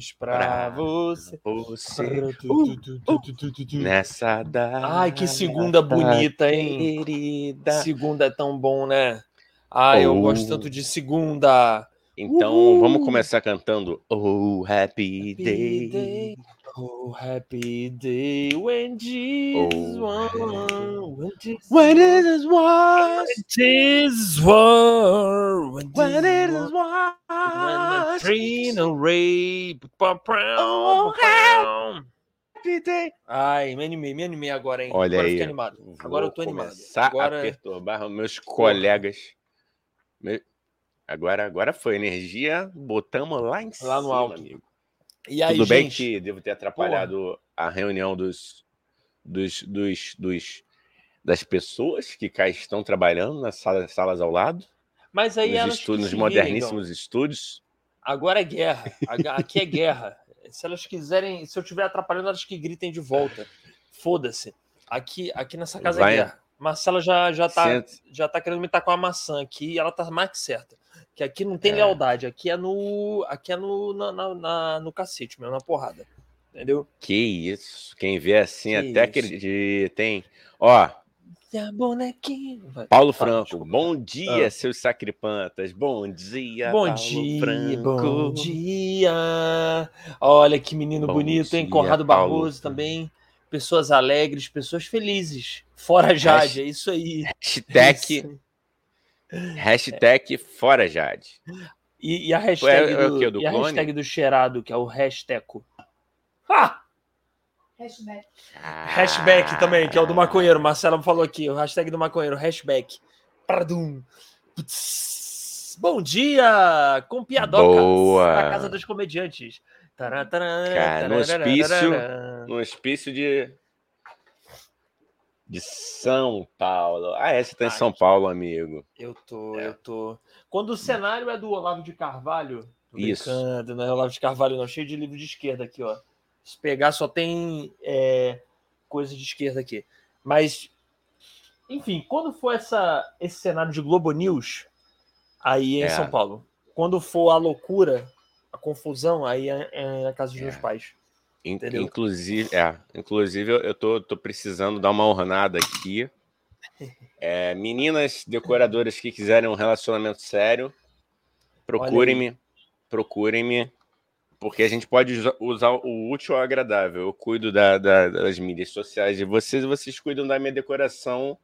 Parabéns pra você. Você, tu, tu, tu. nessa data. Ai, que segunda bonita, hein? Querida. Segunda é tão bom, né? Ai, eu Oh. gosto tanto de segunda. Então, Uhul. vamos começar cantando Oh, happy day. Oh, happy day when Jesus Oh, won. When Jesus When won. it is was, When Jesus won. When when it is won. When the tree no rape. Oh, happy day. Ai, me animei, me animei agora, hein? Olha agora aí, animado. Agora eu tô animado. começar Agora... a perturbar meus colegas. Me- Agora, agora foi energia, botamos lá em Lá no cima, alto. amigo. E aí, Tudo bem gente? que devo ter atrapalhado a reunião dos, dos, dos, dos- das pessoas que cá estão trabalhando nas salas, salas ao lado, Mas aí nos, nos moderníssimos estúdios. Gão. Agora é guerra. Aqui é guerra. Se elas quiserem, se eu estiver atrapalhando, elas que gritem de volta. Foda-se. Aqui, aqui nessa casa Vai- é guerra. Marcela já, já, tá, Senta- já tá querendo me tacar uma maçã aqui e ela tá mais que certa. Que aqui não tem É. lealdade, aqui é no. Aqui é no, na, na- na- no cacete mesmo, na porrada. Entendeu? Que isso, quem vê assim Que até isso. acredita, hein? Ó. Paulo Franco, desculpa. bom dia, Ah. seus sacripantas. Bom dia, Bom Paulo dia, Franco. bom dia. Olha que menino Bom bonito, hein? dia, Conrado Paulo. Barroso também. Pessoas alegres, pessoas felizes. Fora Jade, é isso aí. Hashtag, Isso. Hashtag fora Jade. E, e a hashtag, é o do, quê, do e a clone? hashtag do cheirado, que é o hashtag. Ah! Hashback. Hashback também, que é o do maconheiro. Marcelo falou aqui, o hashtag do maconheiro, hashback. Pradum. Putz. Bom dia, com piadocas. Boa. Da Casa dos Comediantes. Tará, tará, Cara, no hospício-. No hospício de. De São Paulo. Ah, é, você tá em Ai, São Paulo, amigo. Eu tô, É. eu tô. Quando o cenário é do Olavo de Carvalho, Isso. não é Olavo de Carvalho, não, cheio de livro de esquerda aqui, ó. Se pegar, só tem é, coisa de esquerda aqui. Mas, enfim, quando for essa, esse cenário de Globo News, aí é em É. São Paulo. Quando for a loucura, a confusão, aí é, é na casa dos É. meus pais. Entendeu? Inclusive, é, inclusive eu- tô, tô precisando dar uma ornada aqui. É, meninas decoradoras que quiserem um relacionamento sério, procurem-me, procurem-me, porque a gente pode usa- usar o útil ao agradável. Eu cuido da- da- das mídias sociais de vocês, vocês cuidam da minha decoração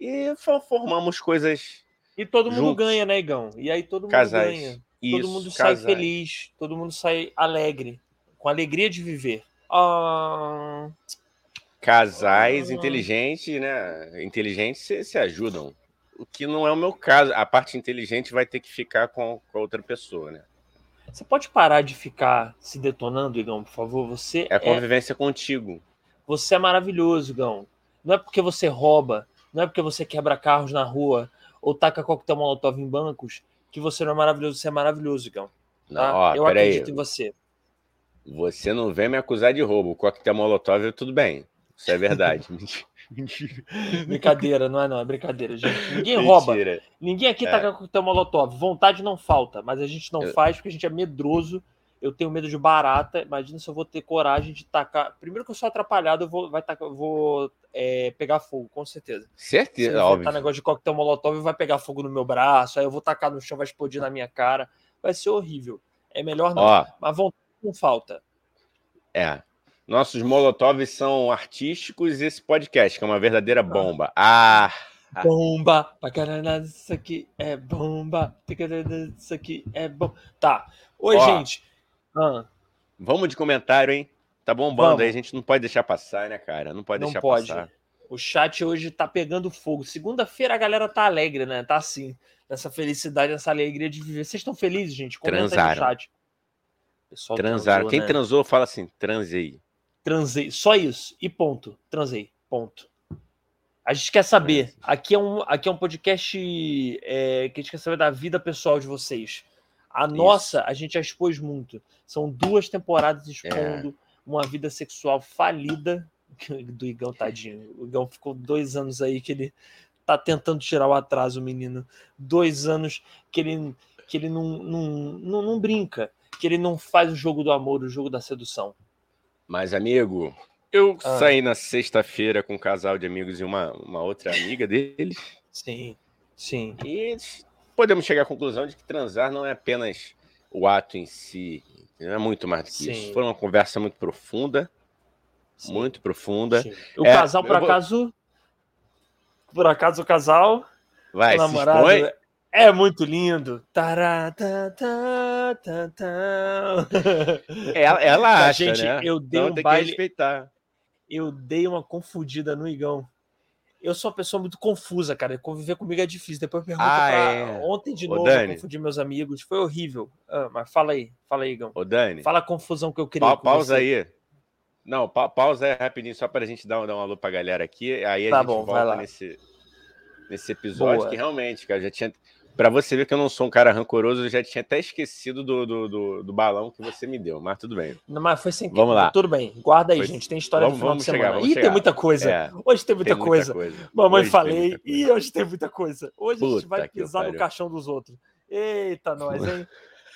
e fo- formamos coisas E todo mundo Juntos. ganha, né, Igão? E aí todo mundo casais. ganha. Isso, todo mundo sai casais. feliz, todo mundo sai alegre, com alegria de viver. Ah, casais Ah. inteligentes, né? Inteligentes se, se ajudam. O que não é o meu caso. A parte inteligente vai ter que ficar com, com a outra pessoa, né? você pode parar de ficar se detonando, Igão, por favor? Você É a é, convivência contigo. você é maravilhoso, Igão. Não é porque você rouba, não é porque você quebra carros na rua ou taca coquetel molotov em bancos que você não é maravilhoso. Você é maravilhoso, Igão. Não, Tá? ó, Eu acredito em você. Você não vem me acusar de roubo. O coquetel molotov, tudo bem. Isso é verdade. Mentira. Brincadeira, não é não, é brincadeira, gente. Ninguém rouba. Mentira. Ninguém aqui É. tá com coquetel molotov. Vontade não falta, mas a gente não Eu- faz porque a gente é medroso. Eu tenho medo de barata. Imagina se eu vou ter coragem de tacar. Primeiro que eu sou atrapalhado, eu vou, vai tacar, vou é, pegar fogo, com certeza. Se eu Certeza, óbvio. negócio de coquetel molotov, vai pegar fogo no meu braço, aí eu vou tacar no chão, vai explodir na minha cara. Vai ser horrível. É melhor não. Ó, Mas vontade não falta. é. Nossos molotovs são artísticos e esse podcast, que é uma verdadeira bomba. Ah! Ah. Bomba! Pra caralho, isso aqui é bomba. Isso aqui é bom. Tá. Oi, Ó, gente. Ah, Vamos de comentário, hein? Tá bombando Vamos. aí, a gente não pode deixar passar, né, cara? Não pode Não deixar pode. passar. O chat hoje tá pegando fogo. Segunda-feira a galera tá alegre, né? Tá assim, nessa felicidade, nessa alegria de viver. Vocês estão felizes, gente? Comenta aí no Transaram. chat. Pessoal Transaram. transou, Quem né? transou, fala assim, transe aí. Transei. Só isso. E ponto. Transei. Ponto. A gente quer saber. Aqui é um, aqui é um podcast é, que a gente quer saber da vida pessoal de vocês. A nossa, a gente já expôs muito. São duas temporadas expondo uma vida sexual falida do Igão, tadinho. O Igão ficou dois anos aí que ele tá tentando tirar o atraso, menino. Dois anos que ele, que ele não, não, não, não brinca. Que ele não faz o jogo do amor, o jogo da sedução. Mas, amigo, eu Ah. saí na sexta-feira com um casal de amigos e uma, uma outra amiga deles. Sim, sim. E podemos chegar à conclusão de que transar não é apenas o ato em si. É muito mais do que Sim. isso. Foi uma conversa muito profunda. sim, Muito profunda. sim. O É, casal, por eu vou- acaso. Por acaso, o casal. Vai, o namorado expõe. É muito lindo. Tará, tá, tá, tá, tá. Ela, ela acha, gente, né? eu dei então um baile- que respeitar. Eu dei uma confundida no Igão. Eu sou uma pessoa muito confusa, cara. Conviver comigo é difícil. Depois pergunta Ah, pra... é. Ontem de Ô, novo eu Dani. confundi meus amigos. Foi horrível. Ah, mas fala aí, fala aí, Igão. Ô, Dani, Fala a confusão que eu criei. pa- pausa aí. Não, pa- pausa aí rapidinho, só para a gente dar, um- dar um alô pra galera aqui. Aí a Tá gente bom, vai volta lá. nesse, nesse episódio, Boa. que realmente, cara, já tinha. Pra você ver que eu não sou um cara rancoroso, eu já tinha até esquecido do, do, do, do balão que você me deu, mas tudo bem. Não, mas foi sem Vamos lá. Tudo bem. Guarda aí, Foi- gente. Tem história Vamos- do final vamos de chegar, semana. Ih, chegar. tem muita coisa. É, Hoje tem muita tem coisa. coisa. Mamãe Hoje falei. coisa. Ih, hoje tem muita coisa. Hoje a gente Puta vai pisar no caixão dos outros. Eita, nós, hein?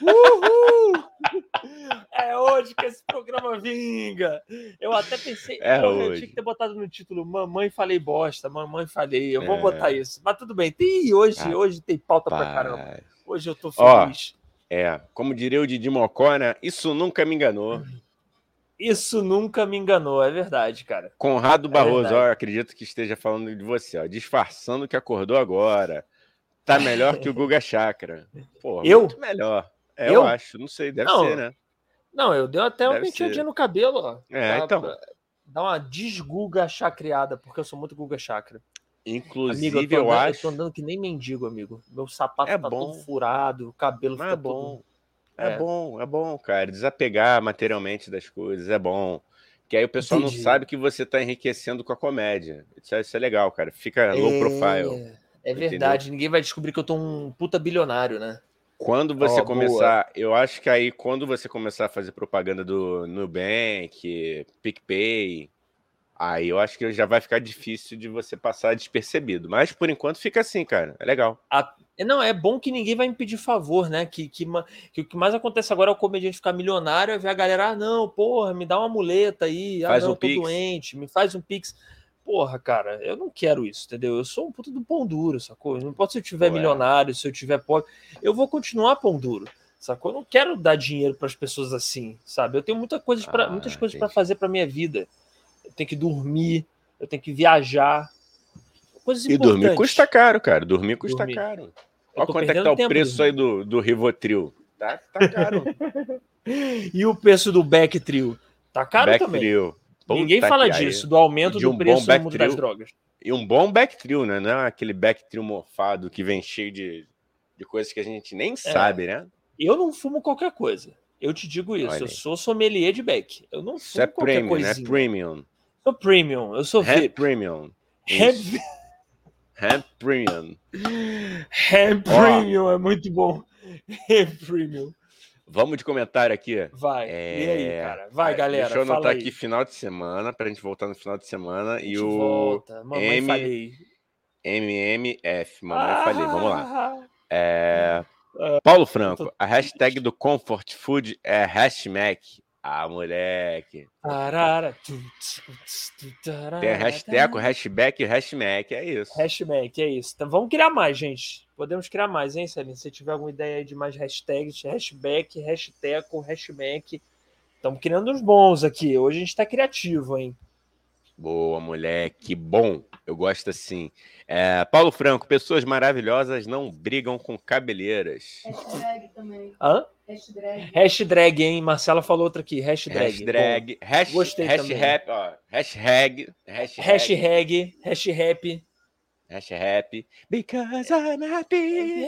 Uhul! É hoje que esse programa vinga. Eu até pensei, É eu tinha que ter botado no título Mamãe Falei Bosta, Mamãe Falei. Eu vou É. botar isso. Mas tudo bem. Ih, hoje, Ah, hoje tem pauta pra caramba. Paz. Hoje eu tô Ó. feliz. É, como diria o Didi Mocó, né? Isso nunca me enganou. Isso nunca me enganou, é verdade, cara. Conrado Barroso, verdade. ó, acredito que esteja falando de você, ó, disfarçando que acordou agora. Tá melhor que o Guga Chakra. Pô, Eu? muito melhor. É, Eu? eu? acho, não sei, deve Não, ser, né? Não, eu dei até um Deve penteadinho ser. no cabelo, ó. É, Dá- então. Dá uma desguga chacreada, porque eu sou muito guga chakra. Inclusive, Amigo, eu tô, eu, andando, eu acho. tô andando que nem mendigo, amigo. Meu sapato É tá bom. todo furado, o cabelo Mas fica é bom. todo... É. É. bom, é bom, cara. Desapegar materialmente das coisas é bom. Que aí o pessoal Entendi. não sabe que você tá enriquecendo com a comédia. Isso é, isso é legal, cara. Fica low profile. É, é verdade, ninguém vai descobrir que eu tô um puta bilionário, né? Quando você Ó, começar, eu acho que aí quando você começar a fazer propaganda do Nubank, PicPay, aí eu acho que já vai ficar difícil de você passar despercebido. Mas por enquanto fica assim, cara. É legal. É, Não, é bom que ninguém vai me pedir favor, né? Que, que, que o que mais acontece agora é o comediante ficar milionário e ver a galera, ah, não, porra, me dá uma muleta aí, ah, Faz não, um eu tô Pix. doente, me faz um pix. Porra, cara, eu não quero isso, entendeu? Eu sou um puto do pão duro, sacou? Não importa se eu tiver Pô, é. milionário, se eu tiver pobre, eu vou continuar pão duro, sacou? Eu não quero dar dinheiro para as pessoas assim, sabe? Eu tenho muita coisa pra, Ah, muitas coisas para fazer para minha vida. Eu tenho que dormir, eu tenho que viajar. Coisas E importantes. dormir custa caro, cara. Dormir custa Dormir. caro. Olha quanto é que tá o preço aí do, do Rivotril. Tá, tá caro. E o preço do Beck Trio? Tá caro também. Puta Ninguém fala que aí. disso, do aumento do um preço no mundo das drogas. E um bom backtrill, né? Não é aquele backtrill mofado que vem cheio de, de coisas que a gente nem sabe, né? Eu não fumo qualquer coisa. Eu te digo isso. Olha eu sou sommelier de Beck. Eu não Isso fumo é qualquer premium, né? coisinha. Premium. Sou premium. Eu sou VIP. premium. Isso. Hand premium. Ó. premium é muito bom. Hand premium. Vamos de comentário aqui. Vai. É, E aí, cara? Vai, ah, galera. Deixa eu anotar aqui final de semana, pra gente voltar no final de semana. E o volta. Mamãe M- falei. MMF. Mamãe falei, vamos lá. lá. É, Paulo Franco, a hashtag do Comfort Food é hashtag. Ah, moleque. Tem hashtag, hashtag e hashtag, é isso. Hashtag, é isso. Então vamos criar mais, gente. Podemos criar mais, hein, Celine? Se tiver alguma ideia aí de mais hashtags, hashtag, hashtag, hashtag. Estamos criando uns bons aqui. Hoje a gente tá criativo, hein? Boa, moleque. Bom, eu gosto assim. É, Paulo Franco, pessoas maravilhosas não brigam com cabeleiras. Hashtag também. Hã? Hashtag. Hashtag, hein? Marcela falou outra aqui. Hashtag. Hashtag, hash, Gostei hashtag, ó, hashtag, hashtag, Hashtag, hashtag. hashtag, because I'm happy.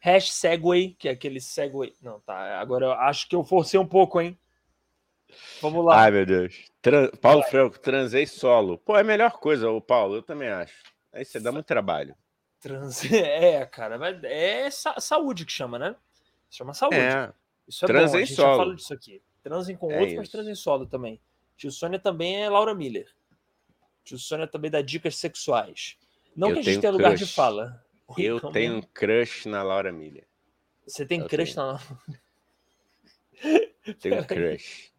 Hash Segway, que é aquele Segway. Não, tá. Agora eu acho que eu forcei um pouco, hein? Vamos lá. Ai, meu Deus. Tran- Paulo Franco, transei solo. Pô, é a melhor coisa, o Paulo, eu também acho. Aí você dá muito trabalho. Trans... É, cara. mas É sa- saúde que chama, né? Chama saúde. É, Isso é Transem bom. A gente solo. já falou disso aqui. Transem com É outros, mas isso. transem solo também. Tio Sônia também é Laura Miller. Tio Sônia também dá dicas sexuais. Não Eu que a gente tenha lugar de fala. eu Então, tenho um crush na Laura Miller. Você tem Eu crush tenho. na. Tenho crush.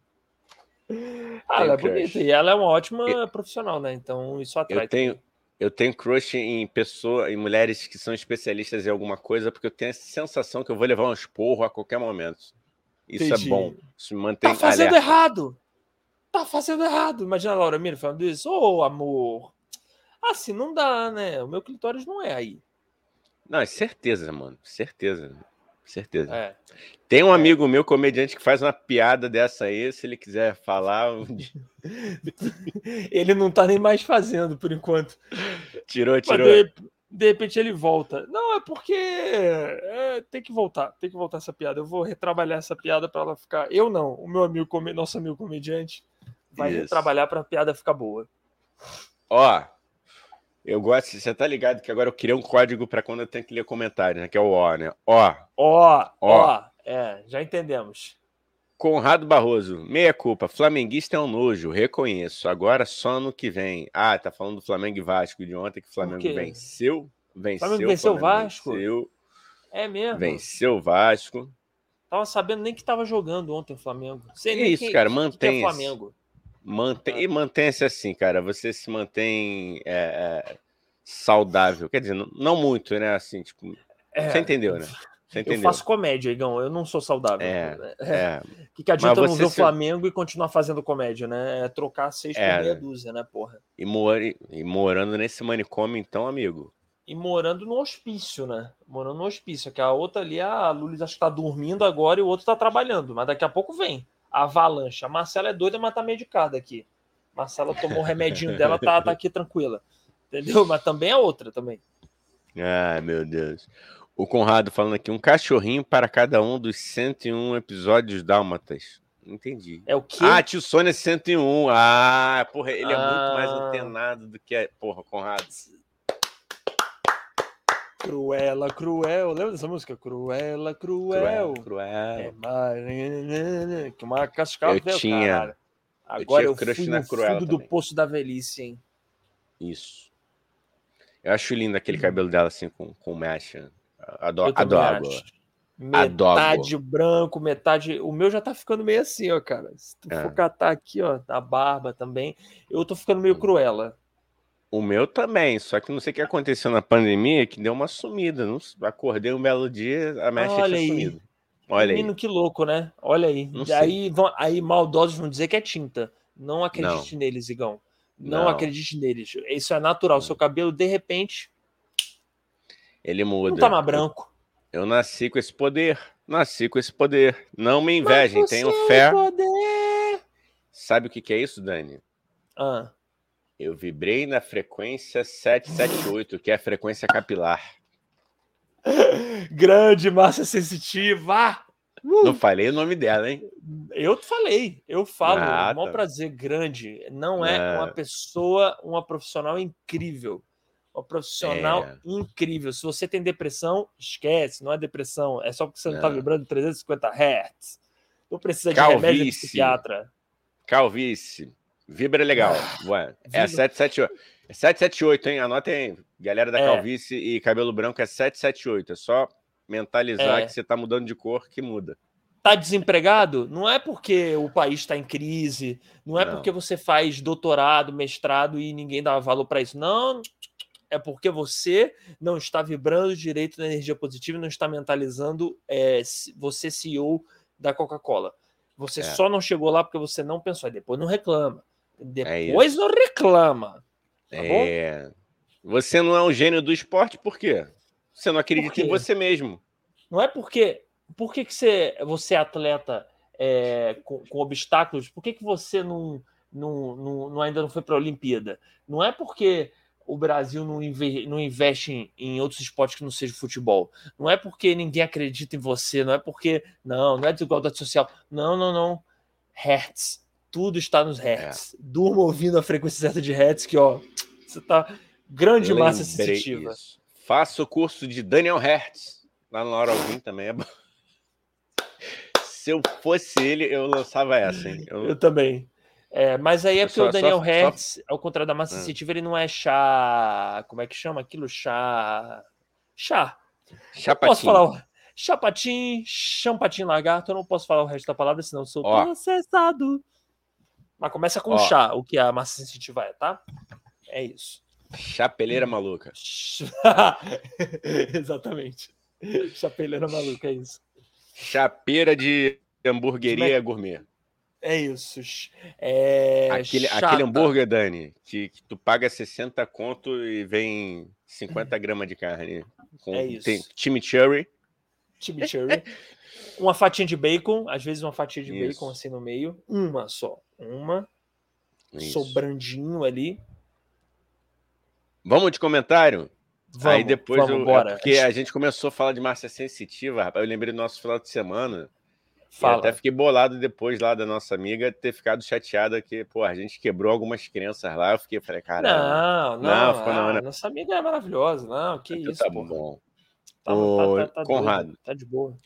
Ah, ela é bonita e ela é uma ótima profissional, né? Então isso atrai. Eu tenho, eu tenho crush em pessoa, em mulheres que são especialistas em alguma coisa, porque eu tenho a sensação que eu vou levar um esporro a ququer momento. Isso Entendi. é bom. Isso me mantém Tá fazendo alerta. errado! Tá fazendo errado! Imagina a Laura Mira falando isso. Ô, amor! Assim não dá, né? O meu clitóris não é aí. Não, é certeza, mano. Certeza. Certeza. É. Tem um amigo meu, comediante, que faz uma piada dessa aí. Se ele quiser falar, um dia- Ele não tá nem mais fazendo por enquanto. tirou, tirou. de, de repente ele volta. Não, é porque é, tem que voltar, tem que voltar essa piada. Eu vou retrabalhar essa piada para ela ficar. Eu não, o meu amigo, nosso amigo comediante, vai Isso. retrabalhar para a piada ficar boa. Ó, eu gosto. Você tá ligado que agora eu criei um código pra quando eu tenho que ler comentário, né? Que é o ó, né? Ó, Ó, Ó. é, já entendemos. Conrado Barroso, meia culpa. Flamenguista é um nojo, reconheço. Agora só no que vem. Ah, tá falando do Flamengo e Vasco de ontem, que o Flamengo quê? venceu. Venceu. Flamengo venceu o Vasco? Venceu, É mesmo. venceu o Vasco. Tava sabendo nem que tava jogando ontem o Flamengo. Sei Que nem isso, quem- cara, que- que é. Flamengo. Mantém, Ah. E mantém-se assim, cara. Você se mantém é, é, saudável. Quer dizer, não, não muito, né? Assim, tipo. É, Você entendeu, né? Você entendeu? Eu faço comédia, Igão. Eu não sou saudável. É, É. É, que, que adianta não ver o se- Flamengo e continuar fazendo comédia, né? É trocar seis É, por meia né? dúzia, né, porra? e, mor- e morando nesse manicômio, então, amigo. E morando no hospício, né? Morando no hospício. Que a outra ali, a Lulis acho que tá dormindo agora e o outro tá trabalhando. Mas daqui a pouco vem avalanche. A Marcela é doida, mas tá medicada aqui. Marcela tomou o remedinho dela, tá, tá aqui tranquila. Entendeu? Mas também é outra também. Ai, meu Deus. O Conrado falando aqui, um cachorrinho para cada um dos 101 episódios dálmatas. Entendi. É o quê? Ah, tio Sônia 101. Ah, porra, ele é muito mais Ah. antenado do que. a- Porra, Conrado. Cruela, cruel. Lembra dessa música? Cruela, cruel. Cruel. É cruel. mais... Que uma cascavel, Eu tinha- caralho. Agora tinha eu, fui na no Cruella fundo do também. poço da velhice, hein? Isso. Eu acho lindo aquele cabelo dela assim com, com mecha. Eu adoro. Adoro. Metade branco, metade. O meu já tá ficando meio assim, ó, cara. Se tu É. for catar aqui, ó, a barba também, eu tô ficando Hum. meio cruela. O meu também, só que não sei o que aconteceu na pandemia que deu uma sumida. Não, acordei um belo dia, a mecha Olha tinha aí. sumido. Olha aí. Menino, que louco, né? Olha aí. Não sei. aí, vão, aí maldosos vão dizer que é tinta. Não acredite neles, Igão. Não, Não. acredite neles. Isso é natural. Seu cabelo, de repente, Ele muda. não tá mais branco. Eu nasci com esse poder. Nasci com esse poder. Não me invejem, tenham você fé. poder- Sabe o que, que é isso, Dani? Ah, Eu vibrei na frequência 778, que é a frequência capilar. grande massa sensitiva. Uh! Não falei o nome dela, hein? Eu falei, eu falo, Ah, é um tá. prazer grande. Não é Ah. uma pessoa, uma profissional incrível. Uma profissional É. incrível. Se você tem depressão, esquece, não é depressão. É só porque você não está Não. vibrando 350 Hz. Não precisa de remédio de Calvície. psiquiatra. Calvície. Vibra legal. Ué, é a Vibra. 778. É 778, hein? Anotem aí. Galera da É. calvície e cabelo branco é 778. É só mentalizar É. que você tá mudando de cor que muda. Tá desempregado? Não é porque o país está em crise, não é Não. porque você faz doutorado, mestrado e ninguém dá valor para isso. Não, é porque você não está vibrando direito na energia positiva, e não está mentalizando é, você CEO da Coca-Cola. Você É. só não chegou lá porque você não pensou. Aí depois não reclama. É Depois não reclama. Tá bom? é. Você não é um gênio do esporte, por quê? Você não acredita em você mesmo. Não é porque. Por que, que você, você é atleta é, com, com obstáculos? Por que, que você não, não, não, não- ainda não foi para a Olimpíada? Não é porque o Brasil não investe em, em outros esportes que não seja futebol. Não é porque ninguém acredita em você. Não é porque. Não, não é desigualdade social. Não, não, não. Hertz. Tudo está nos Hertz. Durma ouvindo a frequência certa de Hertz, que, ó, você tá. Grande massa Lembrei sensitiva. isso. Faça o curso de Daniel Hertz. Lá no Laura Alvim também é bom. Se eu fosse ele, eu lançava essa, hein? Eu- Eu também. É, mas aí é porque só- o Daniel só- Hertz, ao contrário da massa Ah. sensitiva, ele não é chá. Como é que chama aquilo? Chá. Chá. Chapatinho. posso falar. o- chapatim, champatim lagarto. Eu não posso falar o resto da palavra, senão eu sou processado. Mas começa com Ó. chá, o que a massa sensitiva é, tá? É isso. Chapeleira maluca. Exatamente. Chapeleira maluca, é isso. Chapeira de hamburgueria gourmet. É isso. É... Aquele, aquele hambúrguer, Dani, que, que, tu paga 60 conto e vem 50 gramas de carne. Com, é isso. Tem chimichurri. Chimichurri. uma fatia de bacon, às vezes uma fatia de isso. bacon assim no meio. Uma só. Uma. Isso. Sobrandinho ali. Vamos de comentário? Vamos, Aí depois vamos, eu. É porque a gente começou a falar de massa sensitiva, rapaz. Eu lembrei do nosso final de semana. Fala. até fiquei bolado depois lá da nossa amiga ter ficado chateada que, pô, a gente quebrou algumas crenças lá. Eu fiquei, falei, cara. Não, não, não, ficou, não, ah, né? Nossa amiga é maravilhosa, não, que então, isso. Tá bom. Tá, tá, tá, tá Conrado. Doido, tá de boa.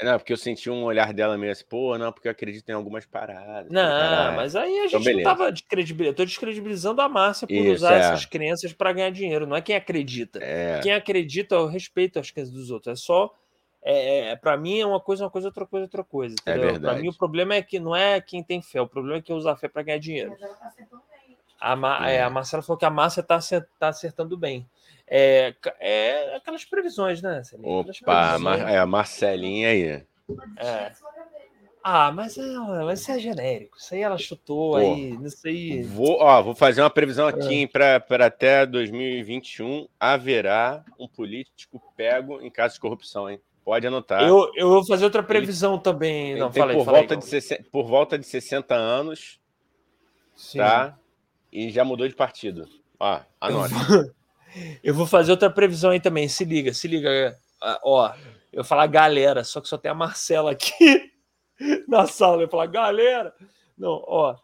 É, não, porque eu senti um olhar dela meio assim, pô, não, porque eu acredito em algumas paradas. Não, mas aí a então, gente então, não tava descredibilizando. Eu tô descredibilizando a Márcia por Isso, usar é. essas crenças para ganhar dinheiro. Não é quem acredita. É. Quem acredita, eu respeito as crenças dos outros. É só. É, é para mim é uma coisa, uma coisa, outra coisa, outra coisa. É entendeu? É verdade. Para mim o problema é que não é quem tem fé, o problema é quem usa a fé para ganhar dinheiro. A, Ma, é. a Marcela falou que a Márcia tá, tá acertando bem. É, é aquelas previsões, né? Opa, a, é a Marcelinha aí. É. Ah, mas, é, mas isso é genérico. Isso aí ela chutou Pô, aí, não sei. Vou, ó, vou fazer uma previsão aqui é. para até 2021 haverá um político pego em caso de corrupção, hein? Pode anotar. Eu, eu vou fazer outra previsão ele, também. Não, falei, por, volta de 60, por volta de 60 anos, Sim. tá? E já mudou de partido. Ó, anote. Eu vou fazer outra previsão aí também. Se liga, se liga. Ó, eu falar galera, só que só tem a Marcela aqui na sala. Eu falar galera. Não, ó,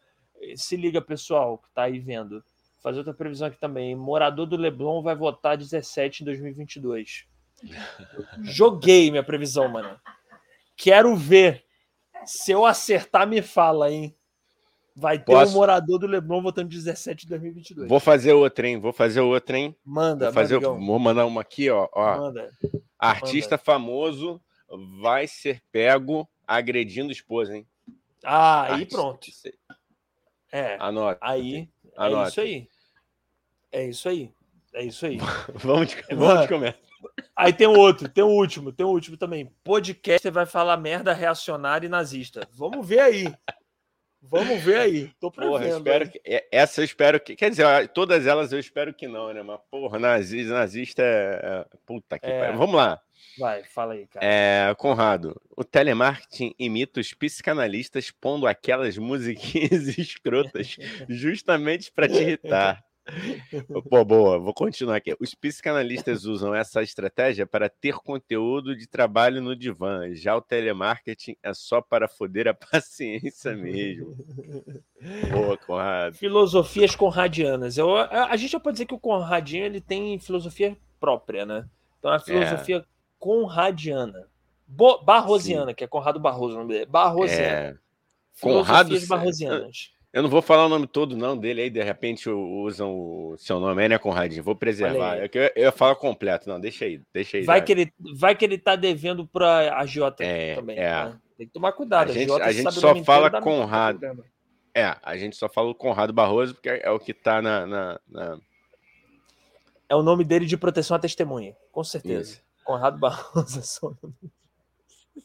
se liga, pessoal, que tá aí vendo. Fazer outra previsão aqui também. Morador do Leblon vai votar 17 em 2022. Joguei minha previsão, mano. Quero ver. Se eu acertar, me fala, hein? Vai ter Posso? um morador do Leblon votando 17 em 2022. Vou fazer outra, hein? Vou fazer outra, hein? Manda, vou, fazer, vou mandar uma aqui, ó. ó. Manda. Artista Manda. famoso vai ser pego agredindo esposa, hein? Ah, aí Artista. pronto. É. Anota. Aí, Anota. é isso aí. É isso aí. É isso aí. vamos de, vamos de começar. Aí tem outro, tem o último, tem o último também. Podcast vai falar merda reacionária e nazista. Vamos ver aí. Vamos ver aí. Tô prevendo. Porra, espero que, é, essa eu espero que. Quer dizer, todas elas eu espero que não, né? Mas, porra, nazista, nazista é. é puta que é. pariu. Vamos lá. Vai, fala aí, cara. É, Conrado, o telemarketing imita os psicanalistas pondo aquelas musiquinhas escrotas justamente para te irritar. Pô, boa, vou continuar aqui. Os psicanalistas usam essa estratégia para ter conteúdo de trabalho no divã. Já o telemarketing é só para foder a paciência mesmo. Boa, Conrado. Filosofias conradianas. Eu, a, a, gente já pode dizer que o Conradinho ele tem filosofia própria, né? Então a filosofia é. conradiana. Bo, barrosiana, Sim. que é Conrado Barroso o nome dele. Barrosiana. É. Conrado barrosianas. Eu não vou falar o nome todo, não, dele aí, de repente usam o seu nome aí, né, Conradinho? Vou preservar. Eu, eu, eu falo completo, não, deixa aí, deixa aí. Vai, que ele, vai que ele tá devendo para a Jota é, também. É. Né? Tem que tomar cuidado. A gente, a gente só fala Conrado. É, a gente só fala o Conrado Barroso, porque é o que tá na, na, na... É o nome dele de proteção à testemunha, com certeza. Isso. Conrado Barroso é só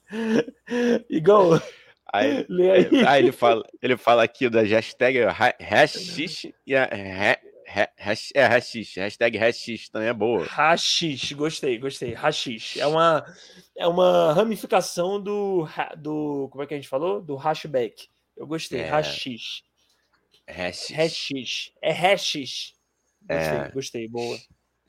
Igual. Aí, aí. aí, ele, fala, ele fala aqui da hashtag hashish e a hash, é hashish, hashtag hashish também é boa. Hashish, gostei, gostei. Hashish é uma é uma ramificação do do como é que a gente falou? Do hashback. Eu gostei, é. hashish. Hashish. Hashish. É hashish. Gostei, é. gostei, boa.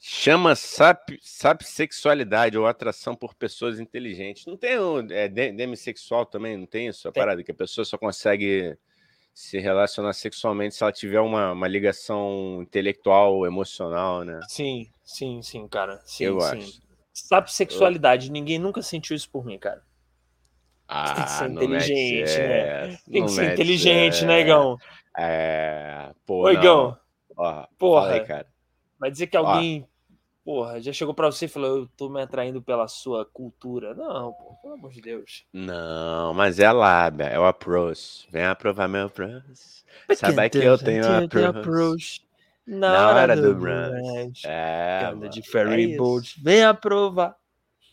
Chama sap, sapsexualidade ou atração por pessoas inteligentes. Não tem o é, demissexual também, não tem isso? A parada que a pessoa só consegue se relacionar sexualmente se ela tiver uma, uma ligação intelectual, emocional, né? Sim, sim, sim, cara. Sim, Eu sim. acho. Sapsexualidade, Eu... ninguém nunca sentiu isso por mim, cara. Ah, tem que ser inteligente, né? Tem que ser inteligente, é... né, Igão? É. Pô, Oi, Igão. Ó, Porra. Aí, cara. Vai dizer que alguém Porra, já chegou pra você e falou, eu tô me atraindo pela sua cultura. Não, pô, pelo amor de Deus. Não, mas é a lábia, é o approach. Vem aprovar meu approach. Sabe que eu tenho approach. Na hora do brunch. É, Anda de ferry é boat. Vem aprovar.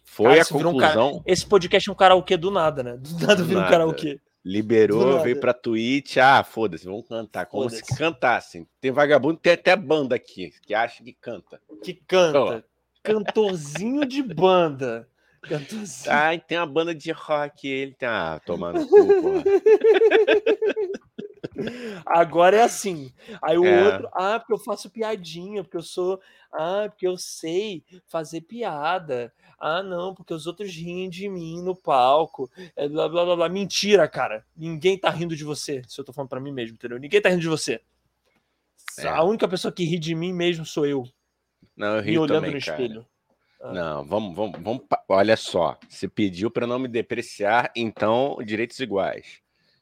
Foi Cara, a conclusão. Um cara... Esse podcast é um karaokê do nada, né? Do nada vira um karaokê. Liberou, veio pra Twitch. Ah, foda-se, vamos cantar. Como se cantassem. Tem vagabundo, tem até banda aqui que acha que canta. Que canta. Cantorzinho de banda. Cantorzinho. Ah, e tem uma banda de rock. Ele tá tomando cu, porra. Agora é assim. Aí o é. outro, ah, porque eu faço piadinha, porque eu sou, ah, porque eu sei fazer piada. Ah, não, porque os outros riem de mim no palco. É blá blá blá blá. Mentira, cara. Ninguém tá rindo de você. Se eu tô falando para mim mesmo, entendeu? Ninguém tá rindo de você. É. A única pessoa que ri de mim mesmo sou eu. Não, eu rio Me olhando também, no espelho. Ah. Não, vamos, vamos, vamos. Olha só. Você pediu para não me depreciar, então direitos iguais.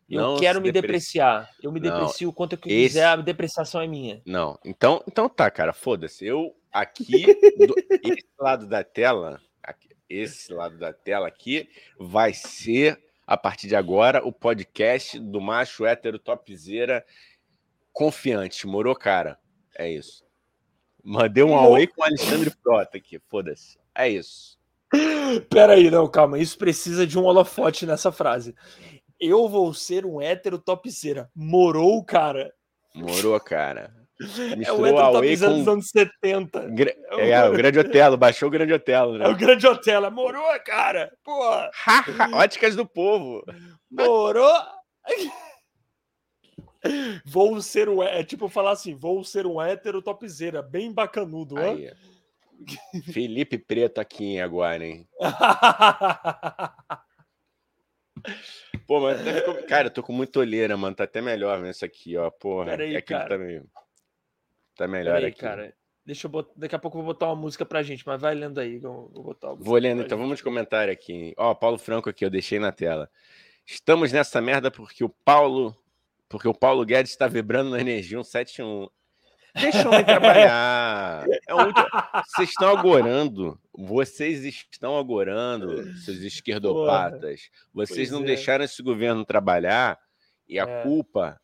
Eu não quero me depreciar. Eu me não, deprecio o quanto eu quiser, esse... a depreciação é minha. Não, então, então tá, cara, foda-se. Eu aqui, do, esse lado da tela, aqui, esse lado da tela aqui, vai ser, a partir de agora, o podcast do macho hétero topzera confiante. Morou, cara? É isso. Mandei um away com o Alexandre Frota aqui, foda-se. É isso. Pera aí, não, calma. Isso precisa de um holofote nessa frase eu vou ser um hétero topzera. Morou, cara. Morou, cara. Misturou é o topzera com... dos anos 70. Gra... É, é, o Grande Otelo, baixou o Grande Otelo, né? É o Grande Otelo, morou, cara. Porra. Óticas do povo. Morou. vou ser um é tipo falar assim, vou ser um hétero topzera, bem bacanudo, Aí. Felipe Preto aqui agora, hein? Pô, mas até ficou... Cara, eu tô com muita olheira, mano. Tá até melhor vendo isso aqui, ó. Porra. Peraí, cara. Tá, meio... tá melhor Peraí, aqui. cara. Deixa eu botar... Daqui a pouco eu vou botar uma música pra gente, mas vai lendo aí. Vou, botar vou lendo, então gente. vamos de comentário aqui. Ó, Paulo Franco aqui, eu deixei na tela. Estamos nessa merda porque o Paulo. Porque o Paulo Guedes está vibrando na energia 171. Deixa eu trabalhar. É onde... Vocês estão agorando. Vocês estão agorando, seus esquerdopatas. Vocês pois não é. deixaram esse governo trabalhar e a é. culpa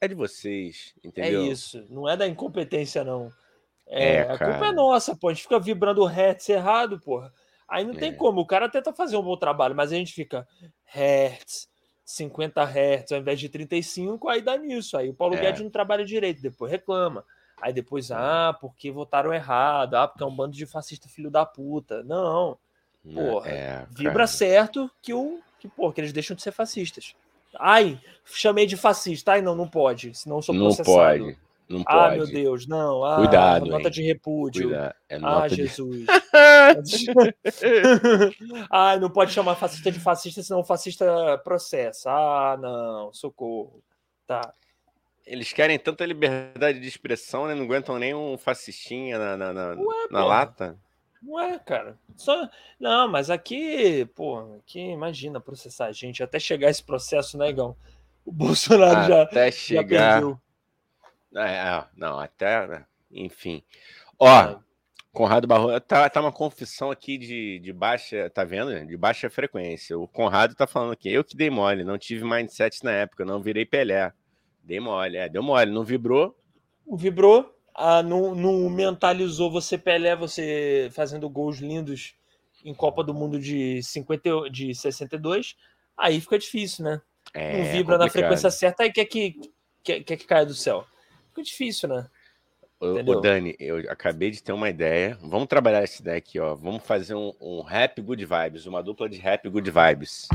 é de vocês, é entendeu? É isso. Não é da incompetência, não. É, é a culpa é nossa, pô. A gente fica vibrando o hertz errado, porra. Aí não tem é. como. O cara tenta fazer um bom trabalho, mas a gente fica hertz, 50 Hz ao invés de 35, aí dá nisso. Aí o Paulo é. Guedes não trabalha direito, depois reclama. Aí depois, ah, porque votaram errado, ah, porque é um bando de fascista filho da puta. Não. Porra, é, vibra certo que o que, porra, que eles deixam de ser fascistas. Ai, chamei de fascista. Ai, não, não pode, senão eu sou processado. Não pode. Não ah, pode. Ah, meu Deus, não. Ah, Cuidado. Nota hein? de repúdio. É nota ah, de... Jesus. ah, não pode chamar fascista de fascista, senão o fascista processa. Ah, não, socorro. Tá. Eles querem tanta liberdade de expressão, né? Não aguentam nem um fascistinha na, na, na, Ué, na lata. Não é, cara. Só... Não, mas aqui, pô, aqui imagina processar a gente até chegar esse processo, né, Igão? O Bolsonaro até já. Até chegar. Já é, é, não, até, enfim. Ó, é. Conrado Barro, tá, tá uma confissão aqui de, de baixa, tá vendo? De baixa frequência. O Conrado tá falando aqui, eu que dei mole, não tive mindset na época, não virei Pelé. Dei mole, é, deu mole, não vibrou? Vibrou, ah, não, não mentalizou você Pelé, você fazendo gols lindos em Copa do Mundo de, 50, de 62, aí fica difícil, né? É, não vibra complicado. na frequência certa, aí quer que, quer, quer que caia do céu fica difícil, né? Ô, Dani, eu acabei de ter uma ideia. Vamos trabalhar essa ideia aqui, ó. Vamos fazer um, um rap good vibes, uma dupla de rap good vibes.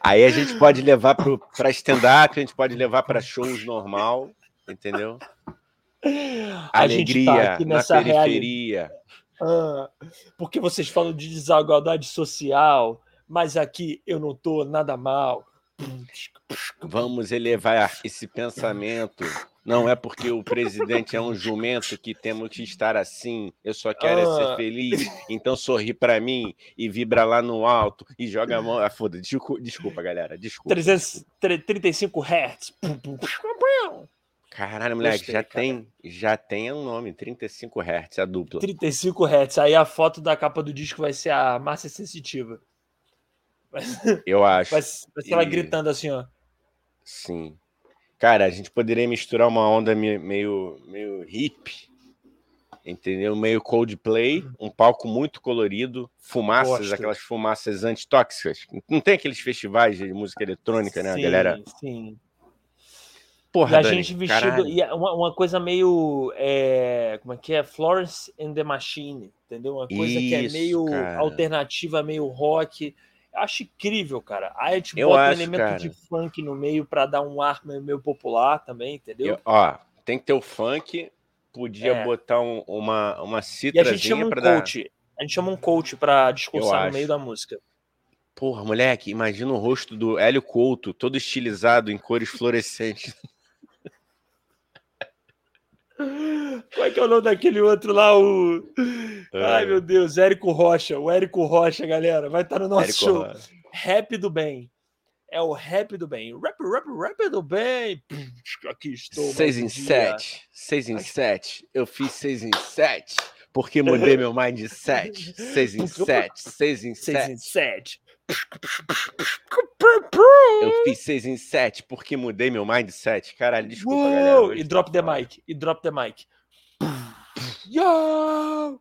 Aí a gente pode levar para stand-up, a gente pode levar para shows normal, entendeu? A Alegria tá na periferia. Ah, porque vocês falam de desigualdade social, mas aqui eu não tô nada mal. Vamos elevar esse pensamento. Não é porque o presidente é um jumento que temos que estar assim. Eu só quero ah. ser feliz. Então sorri para mim e vibra lá no alto e joga a mão. Ah, foda, desculpa, desculpa, galera. Desculpa. 335 Hz. Caralho, moleque, Gostei, já cara. tem, já tem um nome, 35 Hz, a dupla. 35 Hz. Aí a foto da capa do disco vai ser a massa sensitiva. Eu acho. Vai, vai ser ela gritando assim, ó. Sim. Cara, a gente poderia misturar uma onda meio, meio hip, entendeu? Meio Coldplay, um palco muito colorido, fumaças, Gosto. aquelas fumaças antitóxicas. Não tem aqueles festivais de música eletrônica, né? Sim, galera. Sim. Porra, e a Dani, gente vestido. E é uma, uma coisa meio. É, como é que é? Florence and the Machine, entendeu? Uma coisa Isso, que é meio cara. alternativa, meio rock. Acho incrível, cara. Aí a gente eu bota acho, um elemento cara. de funk no meio para dar um ar meio popular também, entendeu? Eu, ó, tem que ter o funk, podia é. botar um, uma, uma citrazinha E a gente chama um coach. Dar... A gente chama um coach pra discursar no meio da música. Porra, moleque, imagina o rosto do Hélio Couto, todo estilizado em cores fluorescentes. É que é o nome daquele outro lá? O... É. Ai, meu Deus, Érico Rocha. O Érico Rocha, galera, vai estar no nosso Érico show. Rocha. Rap do bem. É o rap do bem. Rap, rap, rap do bem. Aqui estou. Seis em sete. Seis em sete. Eu fiz seis em sete. Porque mudei meu mindset. Seis em sete. Seis em sete. Seis em sete. Eu fiz 6 em 7 porque mudei meu mindset. Caralho, desculpa, Uou! galera. E drop the mic. E drop the mic. Yo!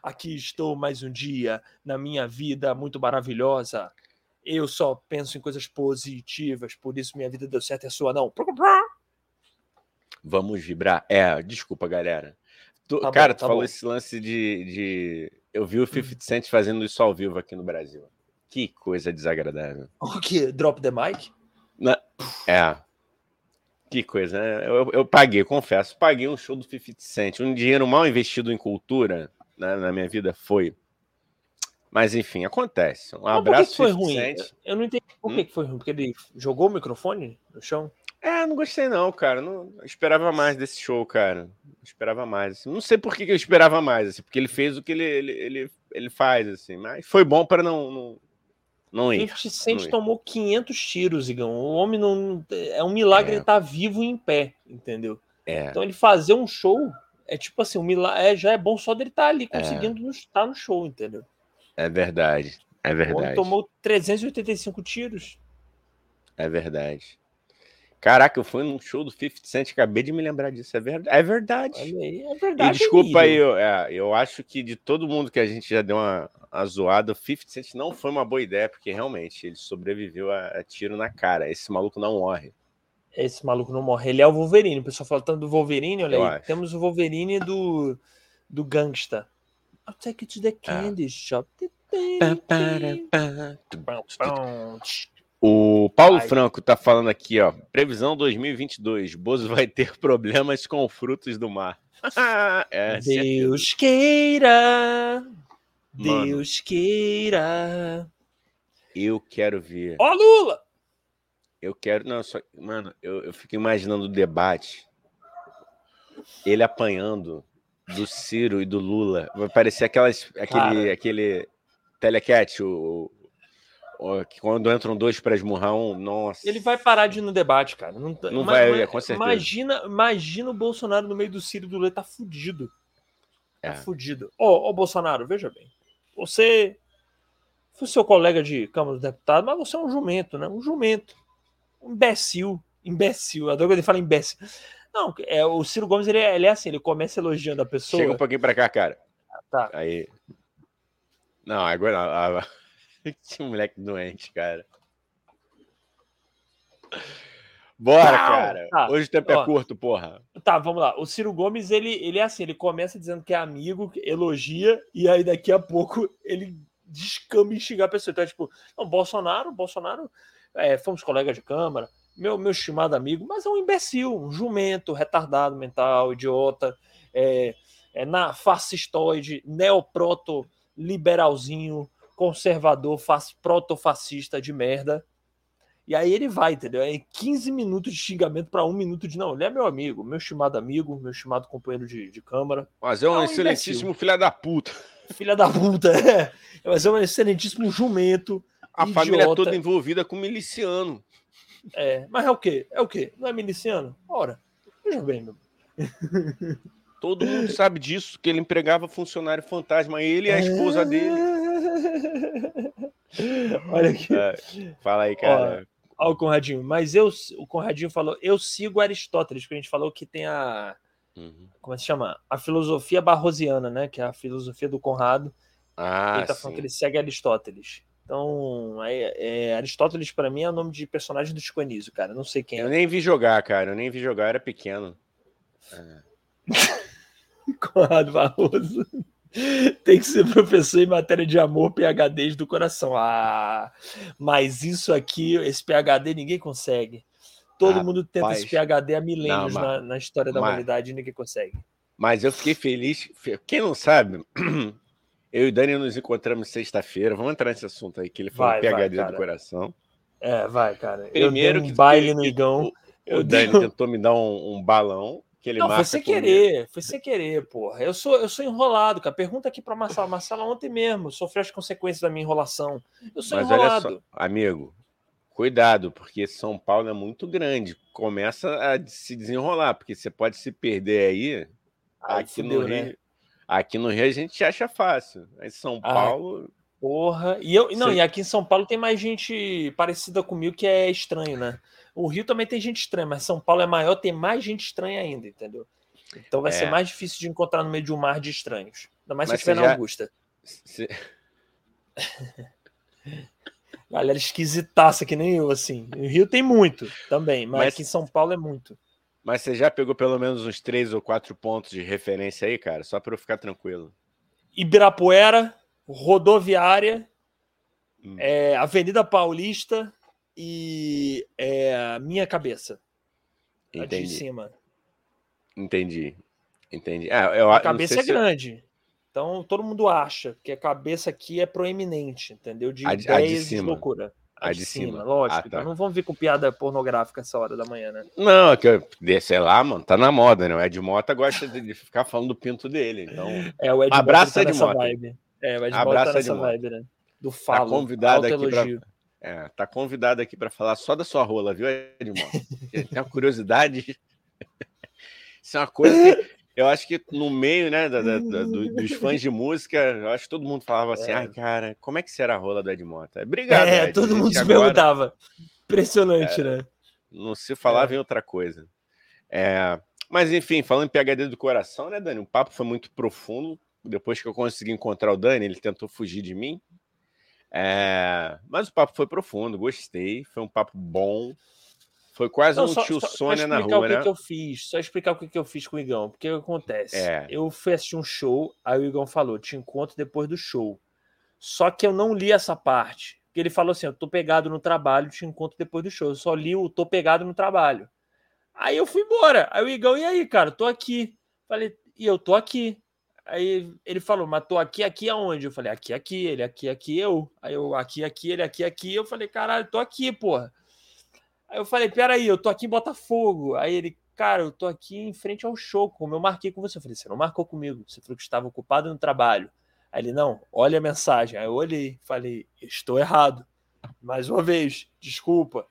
Aqui estou mais um dia na minha vida muito maravilhosa. Eu só penso em coisas positivas, por isso minha vida deu certo e a sua não. Vamos vibrar. É, desculpa, galera. Tu, tá cara, bom, tá tu falou bom. esse lance de, de. Eu vi o 50 Cent fazendo isso ao vivo aqui no Brasil. Que coisa desagradável. O que? Drop the mic? Na... É. Que coisa, né? Eu, eu, paguei, confesso, paguei um show do 50 Cent. Um dinheiro mal investido em cultura né, na minha vida foi. Mas enfim, acontece. Um Mas abraço. Por que, foi ruim? Cent. Eu não entendi por que, hum? que foi ruim. Porque ele jogou o microfone no chão? É, não gostei não, cara. Não eu esperava mais desse show, cara. Eu esperava mais. Assim. Não sei por que, que eu esperava mais, assim, porque ele fez o que ele, ele, ele, ele faz, assim. Mas foi bom para não, não não ir. 50 Cent tomou 500 tiros, Igão. O homem não. É um milagre é. ele estar tá vivo e em pé, entendeu? É. Então ele fazer um show é tipo assim, um milagre, é, já é bom só dele estar tá ali é. conseguindo é. estar no show, entendeu? É verdade. É verdade. Ele tomou 385 tiros. É verdade. Caraca, eu fui num show do 50 Cent, acabei de me lembrar disso. É verdade. É verdade. Aí, é verdade e desculpa aí, eu, é, eu acho que de todo mundo que a gente já deu uma, uma zoada, o 50 Cent não foi uma boa ideia, porque realmente ele sobreviveu a, a, tiro na cara. Esse maluco não morre. Esse maluco não morre. Ele é o Wolverine. O pessoal fala tanto do Wolverine, olha eu aí. Acho. Temos o Wolverine do, do gangsta. I'll take you to the é. candy é. shop. O Paulo Ai. Franco tá falando aqui, ó. Previsão 2022. Bozo vai ter problemas com frutos do mar. é, Deus queira. Mano, Deus queira. Eu quero ver. Ó, Lula! Eu quero. Não, só. Mano, eu, eu fico imaginando o debate. Ele apanhando do Ciro e do Lula. Vai parecer aquelas, aquele, aquele telecat, o, que quando entram dois para esmurrar um, nossa. Ele vai parar de ir no debate, cara. Não, não vai, mas, com certeza. Imagina, imagina o Bolsonaro no meio do Ciro do Lula, tá fudido. Tá é. fudido. Ô, oh, oh, Bolsonaro, veja bem. Você foi seu colega de Câmara dos Deputados, mas você é um jumento, né? Um jumento. Um imbecil. Imbecil. Adoro quando ele fala imbecil. Não, é, o Ciro Gomes, ele é, ele é assim, ele começa elogiando a pessoa. Chega um pouquinho pra cá, cara. Tá. Aí. Não, agora. que moleque doente, cara. Bora, Não, cara. Tá. Hoje o tempo é Ó, é curto, porra. Tá, vamos lá. O Ciro Gomes, ele, ele é assim, ele começa dizendo que é amigo, elogia, e aí daqui a pouco ele descamba e xingar a pessoa. Então é tipo, não, Bolsonaro, Bolsonaro, é, fomos colegas de Câmara, meu, meu estimado amigo, mas é um imbecil, um jumento, retardado mental, idiota, é, é na fascistoide, neoproto, liberalzinho, conservador, faz protofascista de merda. E aí ele vai, entendeu? É 15 minutos de xingamento para um minuto de não. Ele é meu amigo, meu estimado amigo, meu estimado companheiro de, de câmara. Mas é um, é um excelentíssimo filho da puta. Filha da puta, é. Mas é um excelentíssimo jumento. A idiota. família é toda envolvida com miliciano. É, mas é o quê? É o quê? Não é miliciano? Ora, Veja bem, meu. Todo mundo sabe disso, que ele empregava funcionário fantasma, ele e a esposa dele. Olha aqui. É, fala aí, cara. Ó, ó, o Conradinho, mas eu, o Conradinho falou, eu sigo Aristóteles, que a gente falou que tem a, uhum. como é se chama? A filosofia barrosiana, né? Que é a filosofia do Conrado. Ah, ele tá falando que ele segue Aristóteles. Então, é, é, Aristóteles para mim é o nome de personagem do Chico cara. Não sei quem eu é. Nem vi jogar, cara. Eu nem vi jogar, eu era pequeno. É. Conrado Barroso. Tem que ser professor em matéria de amor, PHDs do coração. Ah, mas isso aqui, esse PHD, ninguém consegue. Todo ah, mundo tenta esse PHD há milênios não, na, na, história da mas, humanidade e ninguém consegue. Mas eu fiquei feliz. Quem não sabe, eu e Dani nos encontramos sexta-feira. Vamos entrar nesse assunto aí, que ele falou vai, PHD vai, do coração. É, vai, cara. Primeiro eu que um baile no Igão. O, o Dani tentou me dar um, um balão que ele não, foi sem querer, foi sem querer, porra. Eu sou, eu sou enrolado, cara. Pergunta aqui pra Marcela. Marcela ontem mesmo sofreu as consequências da minha enrolação. Eu sou Mas enrolado. Olha só, amigo, cuidado, porque São Paulo é muito grande. Começa a se desenrolar, porque você pode se perder aí. Ai, aqui fudeu, no Rio, né? aqui no Rio a gente acha fácil. Em São ah, Paulo. Porra. E eu, não, e aqui em São Paulo tem mais gente parecida comigo que é estranho, né? O Rio também tem gente estranha, mas São Paulo é maior, tem mais gente estranha ainda, entendeu? Então vai é. ser mais difícil de encontrar no meio de um mar de estranhos. Ainda mais mas se estiver já... na Augusta. Se... Galera esquisitaça que nem eu, assim. No Rio tem muito também, mas, mas aqui em São Paulo é muito. Mas você já pegou pelo menos uns três ou quatro pontos de referência aí, cara? Só para eu ficar tranquilo. Ibirapuera, rodoviária, hum. é, Avenida Paulista, e é a minha cabeça. Entendi. A de cima. Entendi. Entendi. Ah, eu, a cabeça é grande. Então todo mundo acha que a cabeça aqui é proeminente, entendeu? De a, ideias de, loucura. A, a de, de, cima, cima. lógico. Ah, tá. Então não vamos vir com piada pornográfica essa hora da manhã, né? Não, é que eu, sei lá, mano, tá na moda, né? O Ed Mota gosta de ficar falando do pinto dele. Então, é, o Ed abraça Mota tá Ed Mota. Vibe. É, o Ed Mota tá nessa vibe, né? Do tá falo. Tá convidado aqui pra, é, tá convidado aqui para falar só da sua rola, viu, Edmond? Tem uma curiosidade. Isso é uma coisa que eu acho que no meio, né, da, da, da, dos fãs de música, eu acho que todo mundo falava assim: é. ai, cara, como é que será a rola do Edmota? Obrigado. É, Ed, todo mundo se agora... perguntava. Impressionante, é, né? Não se falar, é. vem outra coisa. É, mas enfim, falando em PHD do coração, né, Dani? O papo foi muito profundo. Depois que eu consegui encontrar o Dani, ele tentou fugir de mim. É, mas o papo foi profundo, gostei. Foi um papo bom. Foi quase Não, um só, tio só, Sônia na rua, o que né? Que eu fiz, só explicar o que, que eu fiz com o Igão. Porque o que acontece? É. Eu fui assistir um show, aí o Igão falou: te encontro depois do show. Só que eu não li essa parte. Porque ele falou assim: eu tô pegado no trabalho, te encontro depois do show. Eu só li o tô pegado no trabalho. Aí eu fui embora. Aí o Igão, e aí, cara? Tô aqui. Falei, e eu tô aqui. Aí ele falou, mas tô aqui, aqui aonde? Eu falei, aqui, aqui, ele aqui, aqui, eu. Aí eu, aqui, aqui, ele aqui, aqui. Eu falei, caralho, tô aqui, porra. Aí eu falei, peraí, eu tô aqui em Botafogo. Aí ele, cara, eu tô aqui em frente ao show, como eu marquei com você. Eu falei, você não marcou comigo, você falou que estava ocupado no trabalho. Aí ele, não, olha a mensagem. Aí eu olhei, falei, estou errado. Mais uma vez, desculpa.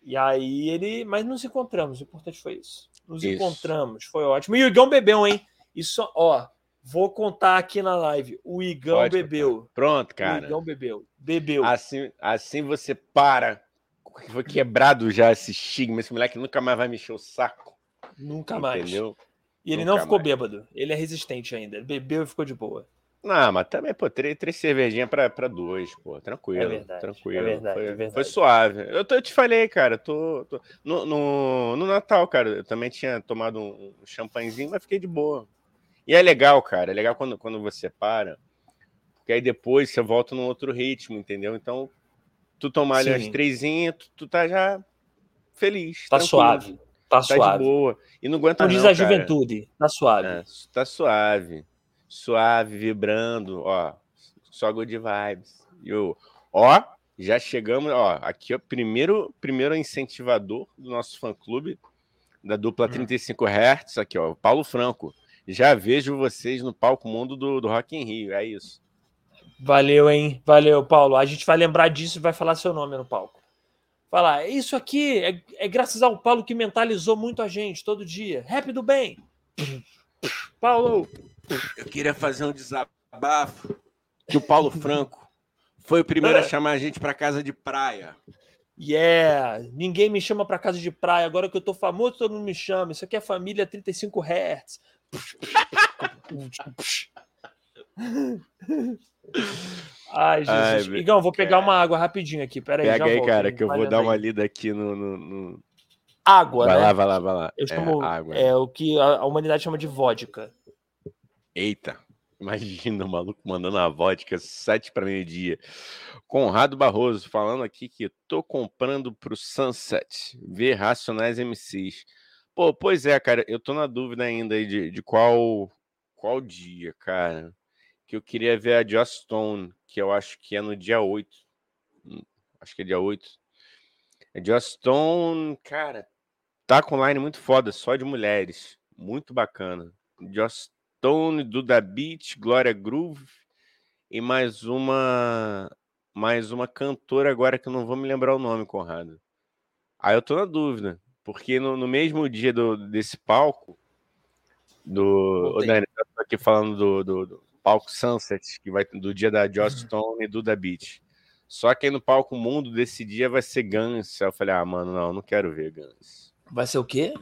E aí ele, mas nos encontramos, o importante foi isso. Nos isso. encontramos, foi ótimo. E o Igão bebeu, hein? Isso, ó, Vou contar aqui na live. O Igão Pode bebeu. Contar. Pronto, cara. O Igão bebeu. Bebeu. Assim, assim você para. Foi quebrado já esse estigma. Esse moleque nunca mais vai mexer o saco. Nunca Entendeu? mais. Entendeu? E ele nunca não ficou mais. bêbado. Ele é resistente ainda. Bebeu e ficou de boa. Não, mas também, pô, três, três cervejinhas pra, pra dois, pô, tranquilo. É verdade, tranquilo. É verdade, foi, é verdade. foi suave. Eu, tô, eu te falei, cara, tô, tô no, no, no, Natal, cara, eu também tinha tomado um, um champanhezinho, mas fiquei de boa. E é legal, cara. É legal quando, quando você para, porque aí depois você volta num outro ritmo, entendeu? Então, tu tomar ali as trezinhas, tu, tu tá já feliz. Tá suave. Tá, tá suave. boa. E não aguenta Como diz a juventude, tá suave. É, tá suave. Suave, vibrando, ó. Só good vibes. E o, ó, já chegamos, ó, aqui o primeiro, primeiro incentivador do nosso fã-clube, da dupla 35 hum. Hz, aqui, ó, Paulo Franco. Já vejo vocês no palco mundo do, do Rock in Rio, é isso. Valeu, hein? Valeu, Paulo. A gente vai lembrar disso e vai falar seu nome no palco. Falar, isso aqui é, é graças ao Paulo que mentalizou muito a gente todo dia. Rap do bem. Paulo. Eu queria fazer um desabafo que o Paulo Franco foi o primeiro a chamar a gente para casa de praia. Yeah! Ninguém me chama para casa de praia. Agora que eu tô famoso, todo mundo me chama. Isso aqui é família 35 Hz. Ai, Jesus. Ai, Igão, vou pegar cara. uma água rapidinho aqui. Pera aí, Pega aí, volto, cara, que eu vou dar uma lida aqui no. no, no... Água, vai né? lá, vai lá, vai lá. Eu é, chamo, água. É o que a humanidade chama de vodka. Eita, imagina o maluco mandando a vodka sete para meio-dia. Conrado Barroso falando aqui que tô comprando pro Sunset ver Racionais MCs. Pô, pois é, cara, eu tô na dúvida ainda aí de, de qual qual dia, cara que eu queria ver a Joss Stone, que eu acho que é no dia 8. Hum, acho que é dia 8. A Joss Stone, cara, tá com line muito foda, só de mulheres. Muito bacana. Joss Stone, Duda Beat, Glória Groove e mais uma mais uma cantora agora que eu não vou me lembrar o nome, Conrado. Aí eu tô na dúvida, porque no, no mesmo dia do, desse palco do. Ô, Dani, eu tô aqui falando do, do, do palco Sunset, que vai do dia da Joss uhum. Stone e do Da Beat. Só que aí no palco Mundo desse dia vai ser Guns. Aí eu falei, ah, mano, não, não quero ver Guns. Vai ser o quê?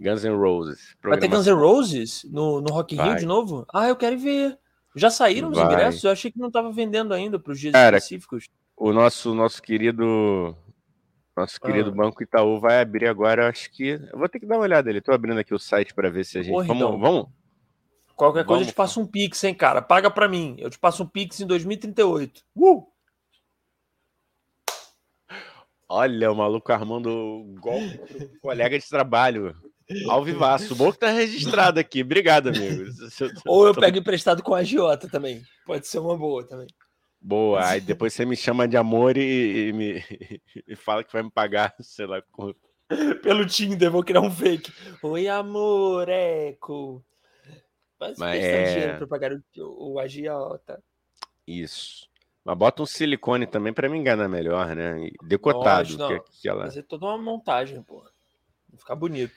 Guns N' Roses. Vai ter Guns N' Roses no, no Rock Rio de novo? Ah, eu quero ver. Já saíram os ingressos? Eu achei que não estava vendendo ainda para os dias Cara, específicos. O nosso, nosso querido nosso querido ah. Banco Itaú vai abrir agora, eu acho que. Eu vou ter que dar uma olhada ali. Estou abrindo aqui o site para ver se a gente. Vamos, então. vamos, Qualquer coisa Vamos, eu te passo um Pix, hein, cara? Paga para mim. Eu te passo um Pix em 2038. Uh! Olha, o maluco armando golpe pro colega de trabalho. Ao vivaço. Bom que tá registrado aqui. Obrigado, amigo. Ou eu pego emprestado com a agiota também. Pode ser uma boa também. Boa. Aí depois você me chama de amor e, e me e fala que vai me pagar, sei lá. Com... Pelo Tinder, vou criar um fake. Oi, amoreco. Mas, Mas é... dinheiro para pagar o, o agiota. Isso. Mas bota um silicone também para me enganar melhor, né? Decotado. não. Que, ela... Fazer toda uma montagem, pô. Ficar bonito.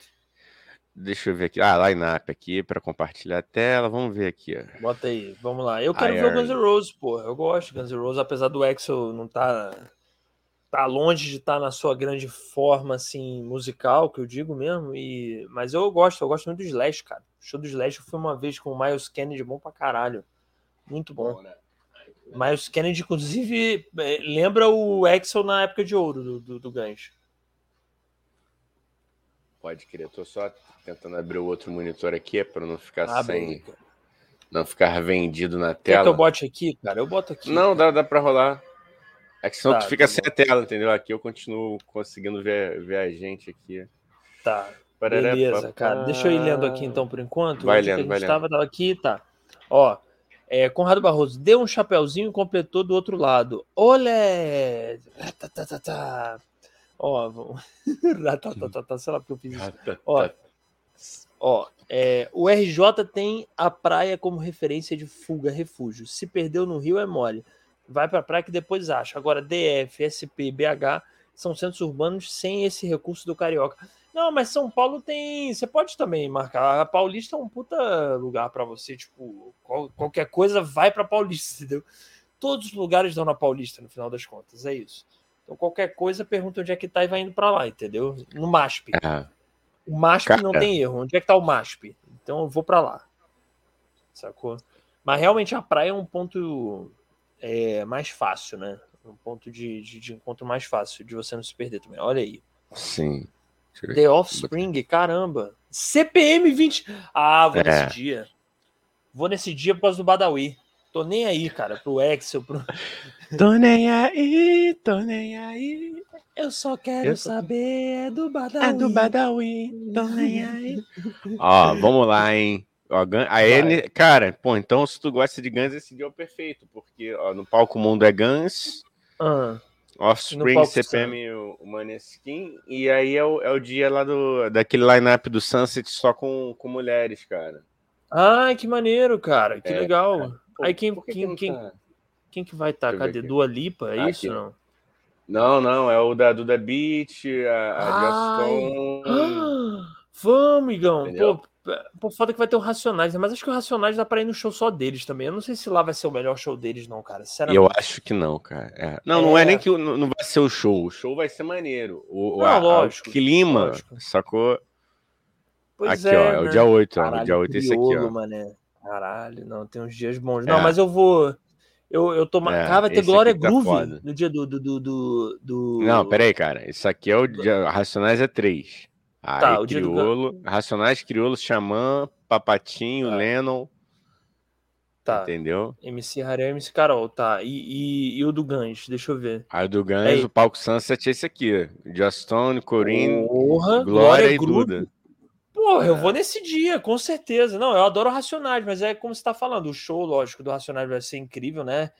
Deixa eu ver aqui. Ah, line-up aqui para compartilhar a tela. Vamos ver aqui. Ó. Bota aí, vamos lá. Eu quero ver o Guns N' Roses, pô. Eu gosto de Guns N' Roses, apesar do Axel não tá tá longe de estar tá na sua grande forma assim musical, que eu digo mesmo, e mas eu gosto, eu gosto muito do Slash, cara. O show do Slash foi uma vez com o Miles Kennedy bom pra caralho. Muito bom. bom né? Miles Kennedy, inclusive, é, lembra o Axel na época de ouro do, do, do Guns. Pode crer, tô só tentando abrir o outro monitor aqui para não ficar Abre sem. Não ficar vendido na tela. Quer que eu bote aqui, cara? Eu boto aqui. Não, dá, dá para rolar. É que senão tá, tu fica tá sem a tela, entendeu? Aqui eu continuo conseguindo ver, ver a gente aqui. Tá. Beleza, cara. Deixa eu ir lendo aqui então por enquanto. Vai lendo, vai estava, lendo. Tava aqui, tá. Ó, é, Conrado Barroso deu um chapéuzinho e completou do outro lado. Olé! Tá, tá, tá, tá. Ó, vamos... tá, tá, tá, tá, sei lá porque eu fiz isso. Ó, ó é, o RJ tem a praia como referência de fuga, refúgio. Se perdeu no Rio é mole vai para a praia que depois acha. Agora, DF, SP, BH são centros urbanos sem esse recurso do carioca. Não, mas São Paulo tem. Você pode também marcar. A Paulista é um puta lugar para você. Tipo, qual, qualquer coisa vai para Paulista, entendeu? Todos os lugares dão na Paulista, no final das contas. É isso. Então, qualquer coisa, pergunta onde é que tá e vai indo para lá, entendeu? No MASP. É. O MASP Cara. não tem erro. Onde é que tá o MASP? Então, eu vou para lá. Sacou? Mas realmente a praia é um ponto é, mais fácil, né? Um ponto de, de, de, encontro mais fácil de você não se perder também. Olha aí. Sim. The Offspring, caramba. CPM 20. Ah, vou é. nesse dia. Vou nesse dia por causa do Badawi. Tô nem aí, cara, pro Excel. Pro... tô nem aí, tô nem aí. Eu só quero Eu saber é do Badawi. É do Badawi, tô nem aí. Ó, vamos lá, hein? Ó, a N, cara, pô, então se tu gosta de Guns, esse dia é o perfeito, porque ó, no palco mundo é Guns, uh, Offspring, CPM, o, o Maneskin, e aí é o, é o dia lá do, daquele line-up do Sunset só com, com mulheres, cara. Ai, que maneiro, cara, que é, legal. Pô, aí quem, que quem, quem, tá? Quem, que vai estar? Tá? Cadê? Dua Lipa, é ah, isso? Não? Não, não, é o da Duda Beat, a, a Vamos, Igão. Pô, pô, foda que vai ter o Racionais, né? mas acho que o Racionais dá pra ir no show só deles também. Eu não sei se lá vai ser o melhor show deles, não, cara. Eu acho que não, cara. É. Não, é... não é nem que não vai ser o show. O show vai ser maneiro. O, não, a, lógico, o clima, lógico. sacou? Pois aqui, é, ó, é o né? dia 8, Caralho, ó. O dia 8 é esse aqui, ó. Mané. Caralho, não, tem uns dias bons. Não, é. mas eu vou. Eu, eu tô. É, cara, vai ter Glória tá Groove foda. no dia do, do, do, do, Não, peraí, cara. Isso aqui é o dia. Racionais é 3. Aí, tá, o Criolo, do... Racionais, Criolo, Xamã, Papatinho, tá. Lennon. Tá. Entendeu? MC Harry, MC Carol, tá. E, e, e, o do Gans, deixa eu ver. Aí o do Gans, o palco Sunset é esse aqui. Justone, Corinne, Glória, Glória e Duda. Porra, eu vou nesse dia, com certeza. Não, eu adoro Racionais, mas é como você tá falando, o show, lógico, do Racionais vai ser incrível, né?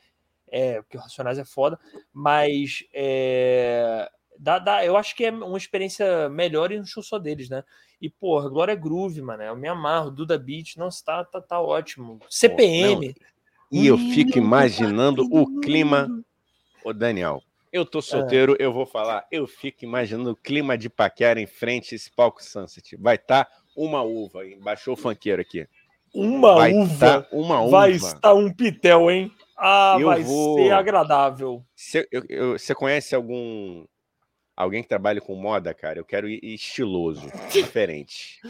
É, porque o Racionais é foda, mas é, dá, dá, eu acho que é uma experiência melhor e no show só deles, né? E, porra, Glória Groove, mano, eu me amarro, Duda Beat, nossa, tá, tá, tá ótimo. CPM. e eu fico imaginando o clima. Ô, Daniel, eu tô solteiro, é. eu vou falar. Eu fico imaginando o clima de paquera em frente a esse palco Sunset. Vai estar tá uma uva, hein? Baixou o funkeiro aqui. Uma vai uva. Tá uma uva. Vai estar um pitel, hein? Ah, eu vai vou... ser agradável. Você conhece algum alguém que trabalha com moda, cara? Eu quero ir estiloso, diferente.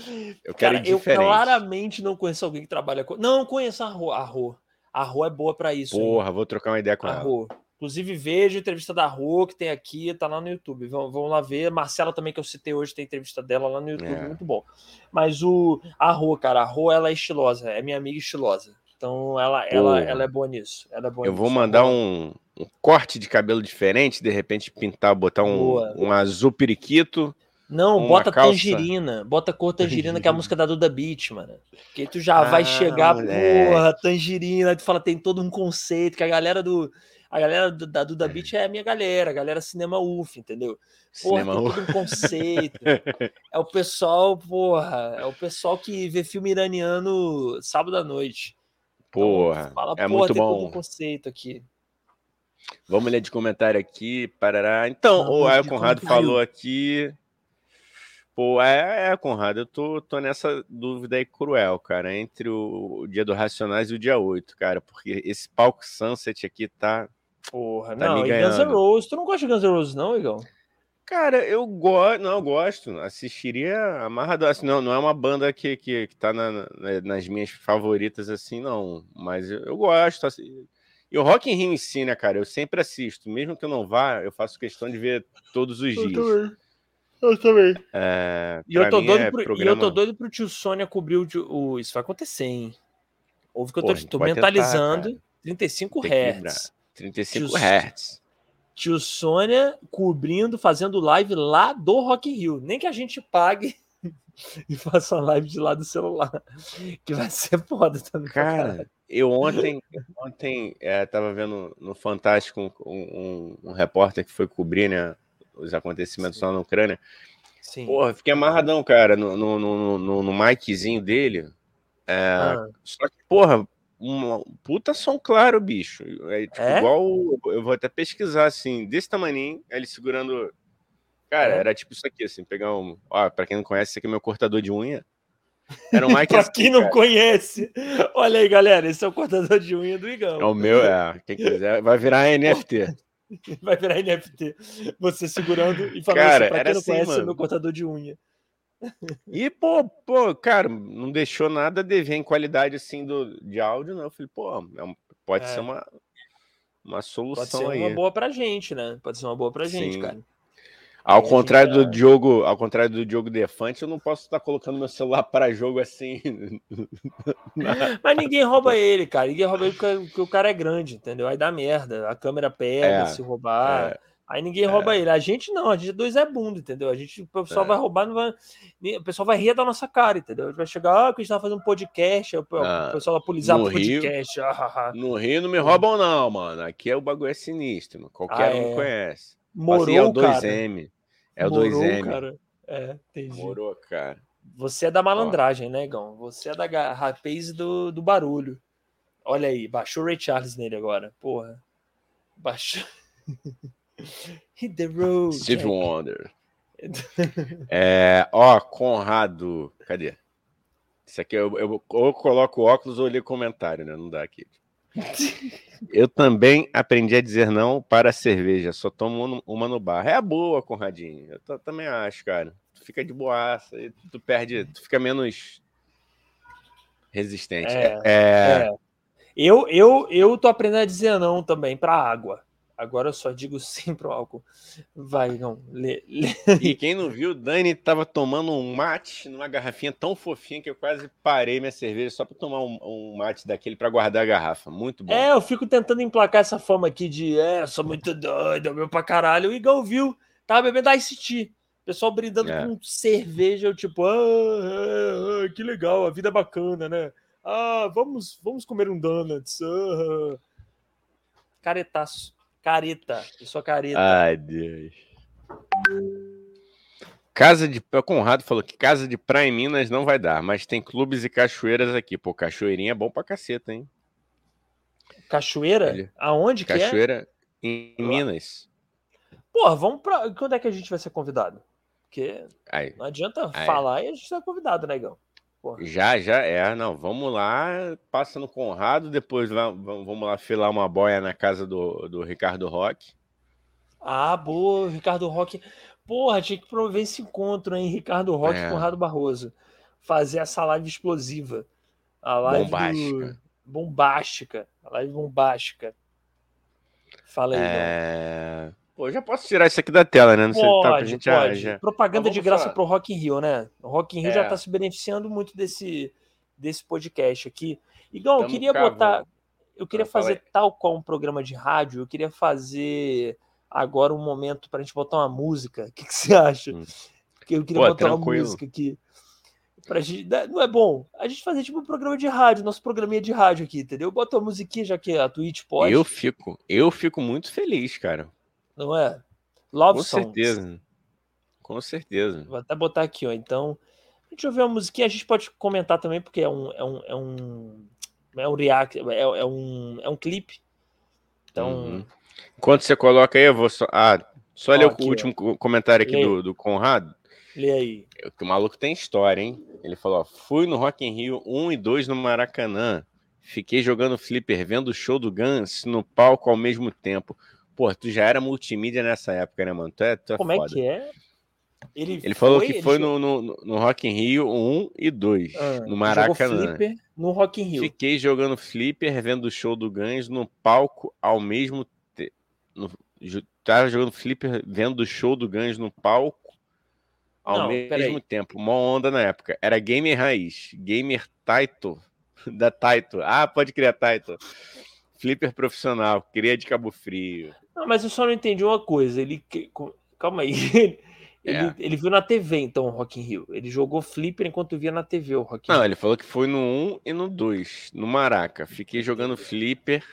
Eu quero cara, ir diferente. Eu claramente não conheço alguém que trabalha com. Não, conheço a Rô. A Rô, a Rô é boa para isso. Porra, hein? vou trocar uma ideia com a ela. Rô. Inclusive, veja a entrevista da Rô, que tem aqui, tá lá no YouTube. Vão, vão lá ver. Marcela também, que eu citei hoje, tem entrevista dela lá no YouTube, é. muito bom. Mas o a Rô, cara, a Rô, ela é estilosa, é minha amiga estilosa. Então, ela, ela, ela é boa nisso. Ela é boa eu nisso. vou mandar um, um, corte de cabelo diferente, de repente pintar, botar um, um azul periquito. Não, bota calça... tangerina. Bota cor tangerina, que é a música da Duda Beat, mano. Que tu já ah, vai chegar, moleque. porra, tangerina. Tu fala, tem todo um conceito que a galera do a galera do, da Duda Beat é a minha galera, a galera cinema UF, entendeu? Porra, cinema tem todo um conceito. é o pessoal, porra, é o pessoal que vê filme iraniano sábado à noite. Então, porra, então, fala, é porra, muito tem bom. um conceito aqui. Vamos ler de comentário aqui, parará. Então, Vamos o Ayo Conrado falou aqui. Pô, é, é, Conrado, eu tô, tô nessa dúvida aí cruel, cara, entre o, o dia do Racionais e o dia 8, cara, porque esse palco Sunset aqui tá Porra, tá não, Guns N' Roses. Tu não gosta de Guns N' Roses, não, Igão? Cara, eu gosto, não, eu gosto. Assistiria amarrado. Assim, não, não é uma banda que, que, que tá na, na, nas minhas favoritas, assim, não. Mas eu, eu gosto. Assim. E o Rock in Rio em si, né, cara? Eu sempre assisto. Mesmo que eu não vá, eu faço questão de ver todos os eu dias. Também. Eu também. É, e, eu tô doido é pro, programa... e eu tô doido pro tio Sônia cobrir o, o, Isso vai acontecer, hein? Ouve que eu tô, Porra, tô mentalizando. Tentar, 35 Hz. 35 tio, Hz. Tio Sônia cobrindo, fazendo live lá do Rock in Rio. Nem que a gente pague e faça uma live de lá do celular. Que vai ser foda também. Cara, eu ontem, ontem é, tava vendo no Fantástico um, um, um, repórter que foi cobrir né, os acontecimentos Sim. lá na Ucrânia. Sim. Porra, fiquei amarradão, cara, no, no, no, no, no miczinho dele. É, ah. Só que, porra, um puta som claro, bicho. É, tipo, é? igual. Eu vou até pesquisar, assim, desse tamanho, ele segurando. Cara, é. era tipo isso aqui, assim, pegar um. Ó, pra quem não conhece, esse aqui é meu cortador de unha. Era um mic pra assim, quem não cara. conhece, olha aí, galera, esse é o cortador de unha do Igão. É o meu, é. Quem quiser, vai virar NFT. Vai virar NFT. Você segurando e falando cara, assim, pra quem não assim, conhece, mano. é meu cortador de unha. E, pô, pô, cara, não deixou nada a dever em qualidade assim do, de áudio, não. Eu falei, pô, é pode é. ser uma, uma solução pode ser aí. uma boa pra gente, né? Pode ser uma boa pra gente, Sim. cara. Ao contrário do Diogo, ao contrário do Diogo Defante, eu não posso estar colocando meu celular para jogo assim. Mas ninguém rouba ele, cara. Ninguém rouba ele porque, o cara é grande, entendeu? Aí dá merda. A câmera pega, é, se roubar. É. Aí ninguém rouba é. ele. A gente não, a gente é dois é bunda, entendeu? A gente, o pessoal é. vai roubar, não vai. O pessoal vai rir da nossa cara, entendeu? A gente vai chegar, ah, que a gente tava fazendo um podcast, o, ah, pessoal vai polizar o podcast. Ah, ah, ah, no Rio não me roubam, não, mano. Aqui é o bagulho é sinistro, mano. qualquer ah, um é. conhece. Morou, assim, é o 2M. É o Morou, 2M. Cara. É, entendi. Morou, cara. Você é da malandragem, Ó. né, Gão? Você é da rapaz do, do barulho. Olha aí, baixou o Ray Charles nele agora. Porra. Baixou. Hit the road. Steve Jack. Wonder. É, ó, Conrado. Cadê? Isso aqui eu, eu ou coloco óculos ou leio comentário, né? Não dá aqui. Eu também aprendi a dizer não para a cerveja, só tomo um- uma no bar. É a boa, Conradinho. Eu ta- também acho, cara. Tu fica de boaça, e tu perde, tu fica menos resistente. É, É, É. Eu, eu, eu tô aprendendo a dizer não também pra água. Agora eu só digo sim pro álcool. Vai, não. Lê, lê. E quem não viu, Dani tava tomando um mate numa garrafinha tão fofinha que eu quase parei minha cerveja só para tomar um, um mate daquele para guardar a garrafa. Muito bom. É, eu fico tentando emplacar essa fama aqui de é, sou muito doido, meu pra caralho. O Igão viu, tava bebendo Ice Tea. Pessoal brindando É. com cerveja, eu tipo, ah, ah, ah, que legal, a vida é bacana, né? Ah, vamos, vamos comer um donuts. ah. Caretaço. Careta. Eu sou careta. Ai, Deus. Casa de. O Conrado falou que casa de praia em Minas não vai dar, mas tem clubes e cachoeiras aqui. Pô, cachoeirinha é bom pra caceta, hein? Cachoeira? Aonde que é? Cachoeira em Minas. Porra, vamos pra. Quando é que a gente vai ser convidado? Porque Aí, não adianta Aí. falar e a gente tá convidado, né, Igão? já, já é. Não, vamos lá, passa no Conrado, depois lá, vamos lá filar uma boia na casa do, do Ricardo Roque. Ah, boa, Ricardo Roque. Porra, tinha que promover esse encontro, hein? Ricardo Roque É. com Conrado Barroso. Fazer essa live explosiva. A live do- Bombástica. bombástica. A live bombástica. Fala aí. É... Pô, já posso tirar isso aqui da tela, né? Não sei, tá, pra Pode, gente já- pode. já- Propaganda Mas de graça falar. pro Rock in Rio, né? O Rock in Rio já É. tá se beneficiando muito desse, desse podcast aqui. Igão, eu queria cavando. botar. Eu queria fala fazer aí. tal qual um programa de rádio, eu queria fazer agora um momento pra gente botar uma música. O que, que você acha? Hum. Eu queria Pô, botar uma tranquilo. música aqui. Pra gente, né, não é bom? A gente fazer tipo um programa de rádio, nosso programinha de rádio aqui, entendeu? Bota uma musiquinha, já que a Twitch pode, Eu fico, eu fico muito feliz, cara. Não é? Love Com songs. certeza. Com certeza. Vou até botar aqui, ó. Então, deixa eu ver uma musiquinha. A gente pode comentar também, porque é um. É um, é um, é um react, é, é um, é um clipe. Então, Uhum. Enquanto você coloca aí, eu vou só. Ah, só Ó, ler o aqui, último co- comentário aqui Lê. do, do Conrado. lê aí. Que o maluco tem história, hein? Ele falou: ó, fui no Rock in Rio 1 e 2 no Maracanã. Fiquei jogando flipper, vendo o show do Guns no palco ao mesmo tempo. Pô, tu já era multimídia nessa época, né, mano? Tu é, tu é Como é foda. que é? Ele, Ele falou que ele foi jogou- no, no, no Rock in Rio 1 e 2, ah, no Maracanã. flipper no Rock in Rio. Fiquei jogando flipper, vendo o show do Guns no palco ao mesmo tempo. Tava jogando flipper, vendo o show do Guns no palco ao Não, mesmo tempo. Uma onda na época. Era gamer raiz. Gamer Taito. Da Taito. Ah, pode criar Taito. Flipper profissional. Cria de Cabo Frio. Não, mas eu só não entendi uma coisa. Ele. que- Calma aí. Ele, É. ele viu na TV, então, o Rock in Rio. Ele jogou flipper enquanto via na TV o Rock in Não, Rio. ele falou que foi no 1 e no 2, no Maraca. Fiquei jogando flipper,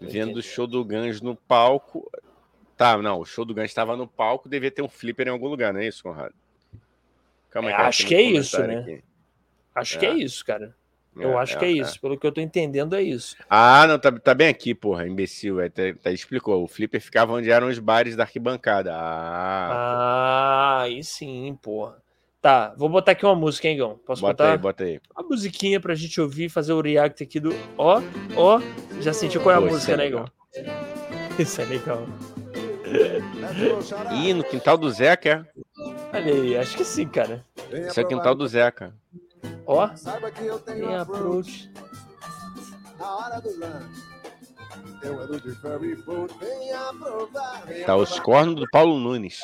vendo o show do Guns no palco. Tá, não, o show do Guns estava no palco, devia ter um flipper em algum lugar, não é isso, Conrado? Calma É, cara, acho tem que é isso, né? aqui. Acho que é É. isso, cara. Eu acho que é isso. Pelo que eu tô entendendo, é isso. Ah, não, tá, tá bem aqui, porra, imbecil. É, tá, tá- explicou. O flipper ficava onde eram os bares da arquibancada. Ah, Ah, aí sim, porra. Tá, vou botar aqui uma música, hein, Gão? Posso bota botar? aí, bota aí. Uma musiquinha pra gente ouvir, fazer o react aqui do. Ó, ó, já sentiu qual é a Pô, isso música, é né. Gão? Isso é legal. Ih, no quintal do Zeca. Olha aí, acho que sim, cara. Esse é o quintal do Zeca. Ó, Saiba que eu tenho tem approach approach. na hora do lanche. Eu ando de ferry boat, venha provar. venha Tá os cornos do Paulo Nunes.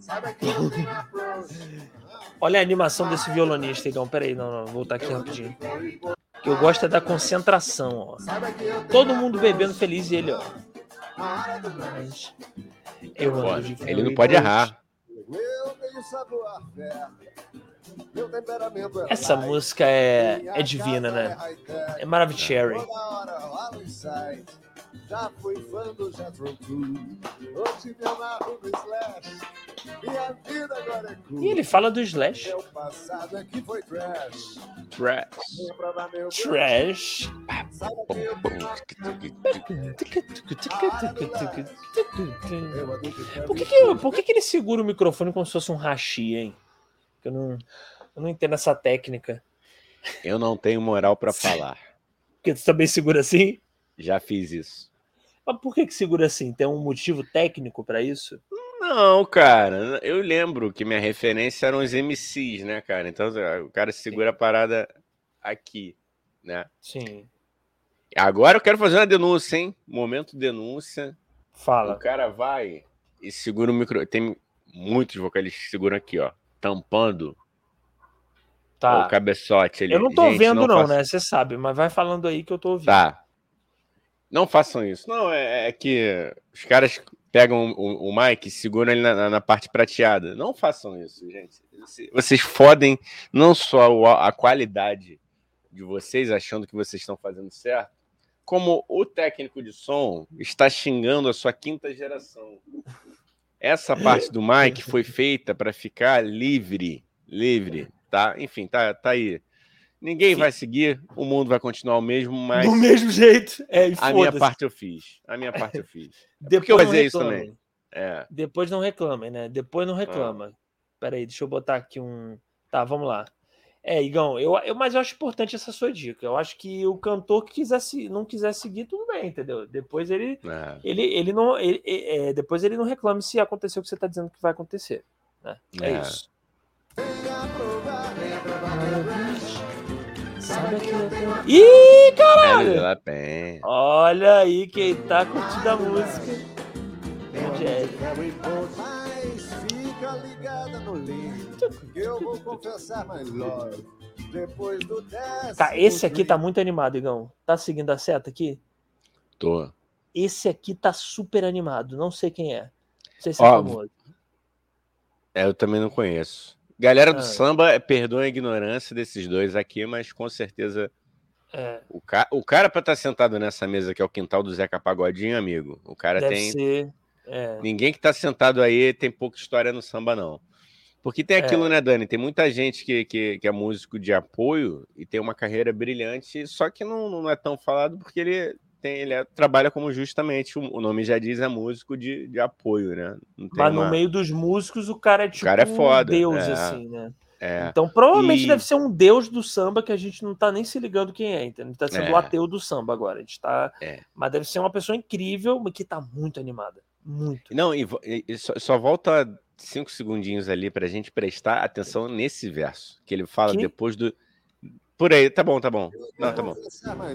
Saiba que eu tenho approach. Olha a animação desse violonista, Igão. Pera aí, não, não, vou voltar aqui rapidinho. O que eu gosto é da concentração, ó. Todo mundo bebendo feliz e ele, ó. na hora do lanche. Eu ando de ele não pode errar. Eu é Essa música é, é divina, né? É Maravicherry. Toda hora rola um insight. Já fui fã do Jethro Tull. Hoje me amarro no Slash. Minha vida agora é cool. E ele fala do Slash. Meu passado é que foi trash. Trash. Que e Por que, que, por que, que ele segura o microfone como se fosse um hashi, hein? Eu não, eu não entendo essa técnica. Eu não tenho moral pra falar. Porque tu também segura assim? Já fiz isso. Mas por que, que segura assim? Tem um motivo técnico pra isso? Não, cara, eu lembro que minha referência eram os MCs, né, cara? Então o cara segura a parada aqui, né? Sim. Agora eu quero fazer uma denúncia, hein? Momento denúncia. O Fala. cara vai e segura o micro. Tem muitos vocalistas que seguram aqui, ó. Tampando Tá. o cabeçote ali. Eu não tô Gente, vendo, não, faça- né? Você sabe, mas vai falando aí que eu tô ouvindo. Tá. Não façam isso. Não, é, é que os caras pegam o, o mic e seguram ele na, na- parte prateada. Não façam isso, gente. Vocês- fodem não só a qualidade de vocês, achando que vocês estão fazendo certo, como o técnico de som está xingando a sua quinta geração. Essa parte do mic foi feita para ficar livre, livre, tá? Enfim, tá, tá aí. Ninguém Sim. vai seguir, o mundo vai continuar o mesmo, mas Do mesmo jeito. É, a minha parte eu fiz. A minha parte eu fiz. Depois eu não fazia isso reclamem. também. É. Depois não reclamem, né? Depois Ah. não reclama. Pera aí, deixa eu botar aqui um. Tá, vamos lá. É, Igão, eu, eu, mas eu acho importante essa sua dica. Eu acho que o cantor que quiser se, não quiser seguir, tudo bem, entendeu? Depois ele, é. ele, ele não. ele- é, é, depois ele não reclame se aconteceu o que você está dizendo que vai acontecer. Né? É, É. isso. Ih, caralho! Olha aí quem tá curtindo a música. Mas fica ligada no link. Eu vou confessar, my love. Depois do décimo. Tá, esse aqui tá muito animado, Igão. Tá seguindo a seta aqui? Tô. Esse aqui tá super animado. Não sei quem é. Não sei se é Ó, famoso. É, eu também não conheço. Galera do Ah. samba, perdoa a ignorância desses dois aqui, mas com certeza É, o, ca... o cara pra estar sentado nessa mesa que é o quintal do Zeca Pagodinho, amigo. O cara deve tem. ser. É, Ninguém que tá sentado aí tem pouca história no samba, não. Porque tem É. aquilo, né, Dani? Tem muita gente que, que, que é músico de apoio e tem uma carreira brilhante, só que não, não é tão falado porque ele tem, ele é- trabalha como justamente, o, o nome já diz, é músico de, de apoio, né? Mas no uma- meio dos músicos, o cara é tipo cara é foda, um deus, é. assim, né? É, Então, provavelmente E- deve ser um deus do samba que a gente não tá nem se ligando quem é, entendeu? Tá sendo É. o ateu do samba agora. A gente tá. É. Mas deve ser uma pessoa incrível, mas que tá muito animada. Muito. Não, e- e só, só volta cinco segundinhos ali pra gente prestar atenção nesse verso, que ele fala Que? depois do... Por aí, tá bom, tá bom. Não, tá bom.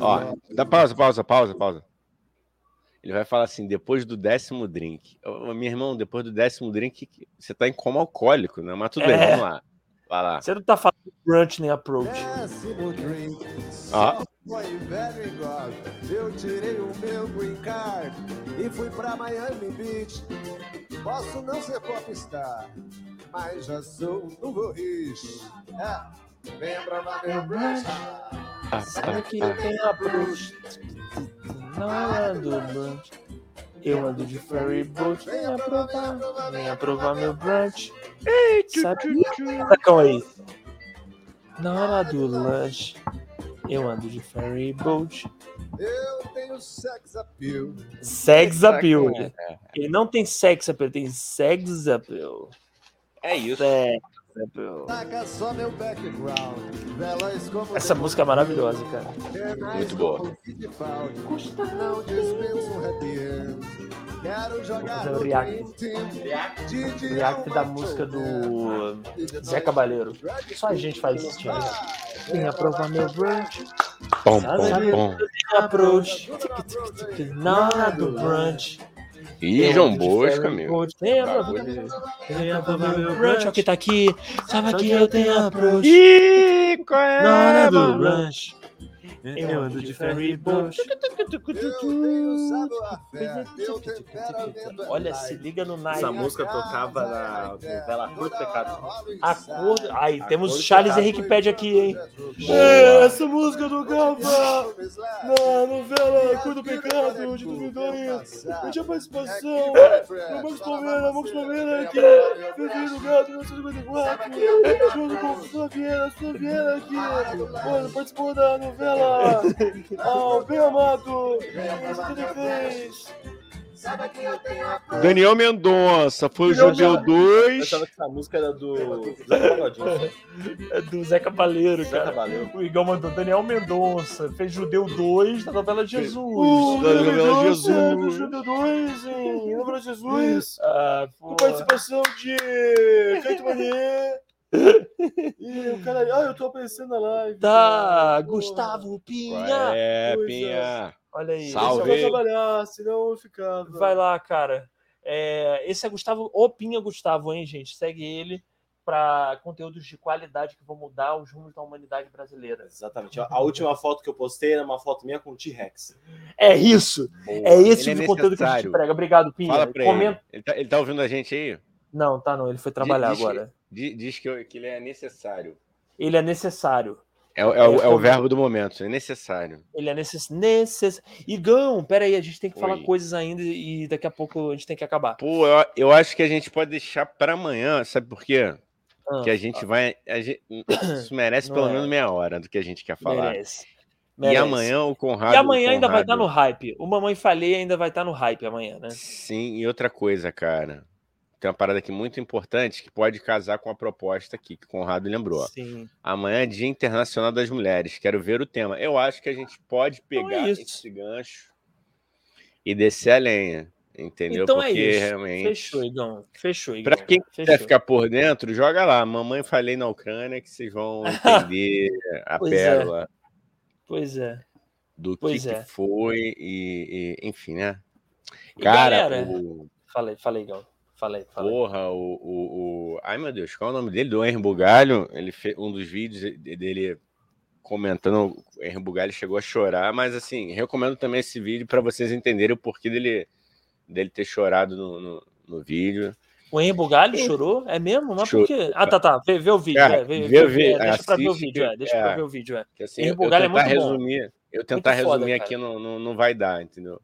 Ó, love. dá pausa, pausa, pausa, pausa. Ele vai falar assim, depois do décimo drink. Ô, meu irmão, depois do décimo drink, você tá em coma alcoólico, né? Mas tudo bem, É. vamos lá. Vai lá. Você não tá falando de brunch nem approach. Décimo drink. Ó. Só foi velho igual. Eu tirei o meu green card e fui pra Miami Beach. Posso não ser popstar, mas já sou um novo rich. É, venha provar meu brunch. Ah, Sabe ah, que ah. eu tenho approach. Não ando brunch. Eu ando de ferry boat. Venha provar. Venha provar meu brunch. Sabe? Sacão aí. Na hora do lanche. Eu ando de ferry boat. Eu tenho sex appeal. Sex appeal, né? É, Ele não tem sex appeal, tem sex appeal. é isso. Sex appeal. Taca só meu background. Velas como Essa música é maravilhosa, cara. Muito boa. Não dispenso um happy end. Quero jogar fazer um no react. React é da música do Zé Cabaleiro. Só a gente faz esse tipo. Venha provar meu brunch. Pom, pom, pom. Approach. Na hora do brunch. Ih, Eu João Bosco, meu brunch. Olha quem tá aqui. Sabe que eu tenho approach. Ih, qual é, Na hora do mano? Brunch. Eu ando de ferry boat. Olha, se liga no naipe. Essa música tocava na novela Cor do Pecado. A cor. Aí, temos cor do Charles. Henrique Pede aqui, hein? Boa. É, essa música tocava na novela Cor do Pecado de 2002. Eu tinha participação. No Max Palmeira, Max Palmeira aqui. Vivi no Gato 1954. Junto com Flaviana, Flaviana aqui. Olha, participou da novela Ao Bem Amado. 73. Daniel Mendonça, foi o Eu Judeu já- 2. achava que essa música era do Zé Pagodinho. É do Zé Cabaleiro, Zé cara. Cabaleiro. O Igão mandou Daniel Mendonça, fez Judeu 2 na novela Jesus. Uh, da novela Jesus. Do Judeu 2 em novela Jesus. Ah, Com participação de Caio Manier. E o cara. Ah, eu tô aparecendo na live. Tá, cara. Gustavo Pinha. É, Pinha. Olha aí. Salve. Deixa eu trabalhar, senão eu ficava. Vai lá, cara. É, esse é Gustavo, o Pinha Gustavo, hein, gente? Segue ele para conteúdos de qualidade que vão mudar os rumos da humanidade brasileira. Exatamente. A última foto que eu postei era uma foto minha com o T-Rex. É isso. Boa. É esse Ele tipo de conteúdo que a gente prega. Obrigado, Pinha. Fala pra Comenta- ele. Ele tá, ele tá ouvindo a gente aí? Não, tá não. Ele foi trabalhar Diz- agora. Diz, diz que, que ele é necessário. Ele é necessário. É, o- é o- é o como- verbo do momento, é necessário. Ele é necess... necess... Igão, peraí, a gente tem que falar Oi. coisas ainda e daqui a pouco a gente tem que acabar. Pô, eu, eu acho que a gente pode deixar pra amanhã, sabe por quê? Ah, Que a gente vai. a gente- isso merece Não pelo é. menos meia hora do que a gente quer falar. merece. E Merece. amanhã o Conrado. E amanhã o ainda vai estar Conrado- no hype. O Mamãe Falei ainda vai estar no hype amanhã, né? Sim, e outra coisa, cara. Tem uma parada aqui muito importante que pode casar com a proposta aqui que o Conrado lembrou. Sim. Amanhã é Dia Internacional das Mulheres. Quero ver o tema. Eu acho que a gente pode Então é pegar isso. esse gancho e descer a lenha. Entendeu? Então é Porque isso. realmente. Fechou, Igão. Fechou, Igão. Pra quem quiser Fechou. ficar por dentro, joga lá. Mamãe falei na Ucrânia que vocês vão entender a Pois é. pérola Pois é. do Pois que, é. que foi e, e, enfim, né? E Cara, galera, o, falei, falei, Igão. Falei, falei. porra, o, o, o- Ai, meu Deus, qual é o nome dele? Do Henry Bugalho. Ele fez um dos vídeos de- dele comentando. O Henry Bugalho chegou a chorar, mas assim, recomendo também esse vídeo para vocês entenderem o porquê dele, dele ter chorado no, no, no vídeo. O Henry Bugalho chorou? É mesmo? Mas Chorou. por quê? Ah, tá, tá. Vê, vê o vídeo. É, vê, vê, vê, é, deixa pra ver o assiste vídeo, é. Deixa é. pra ver o vídeo, é. Que, assim, Henry Bugalho é muito bom. resumir, eu tentar Muito foda, resumir cara. aqui não, não, não vai dar, entendeu?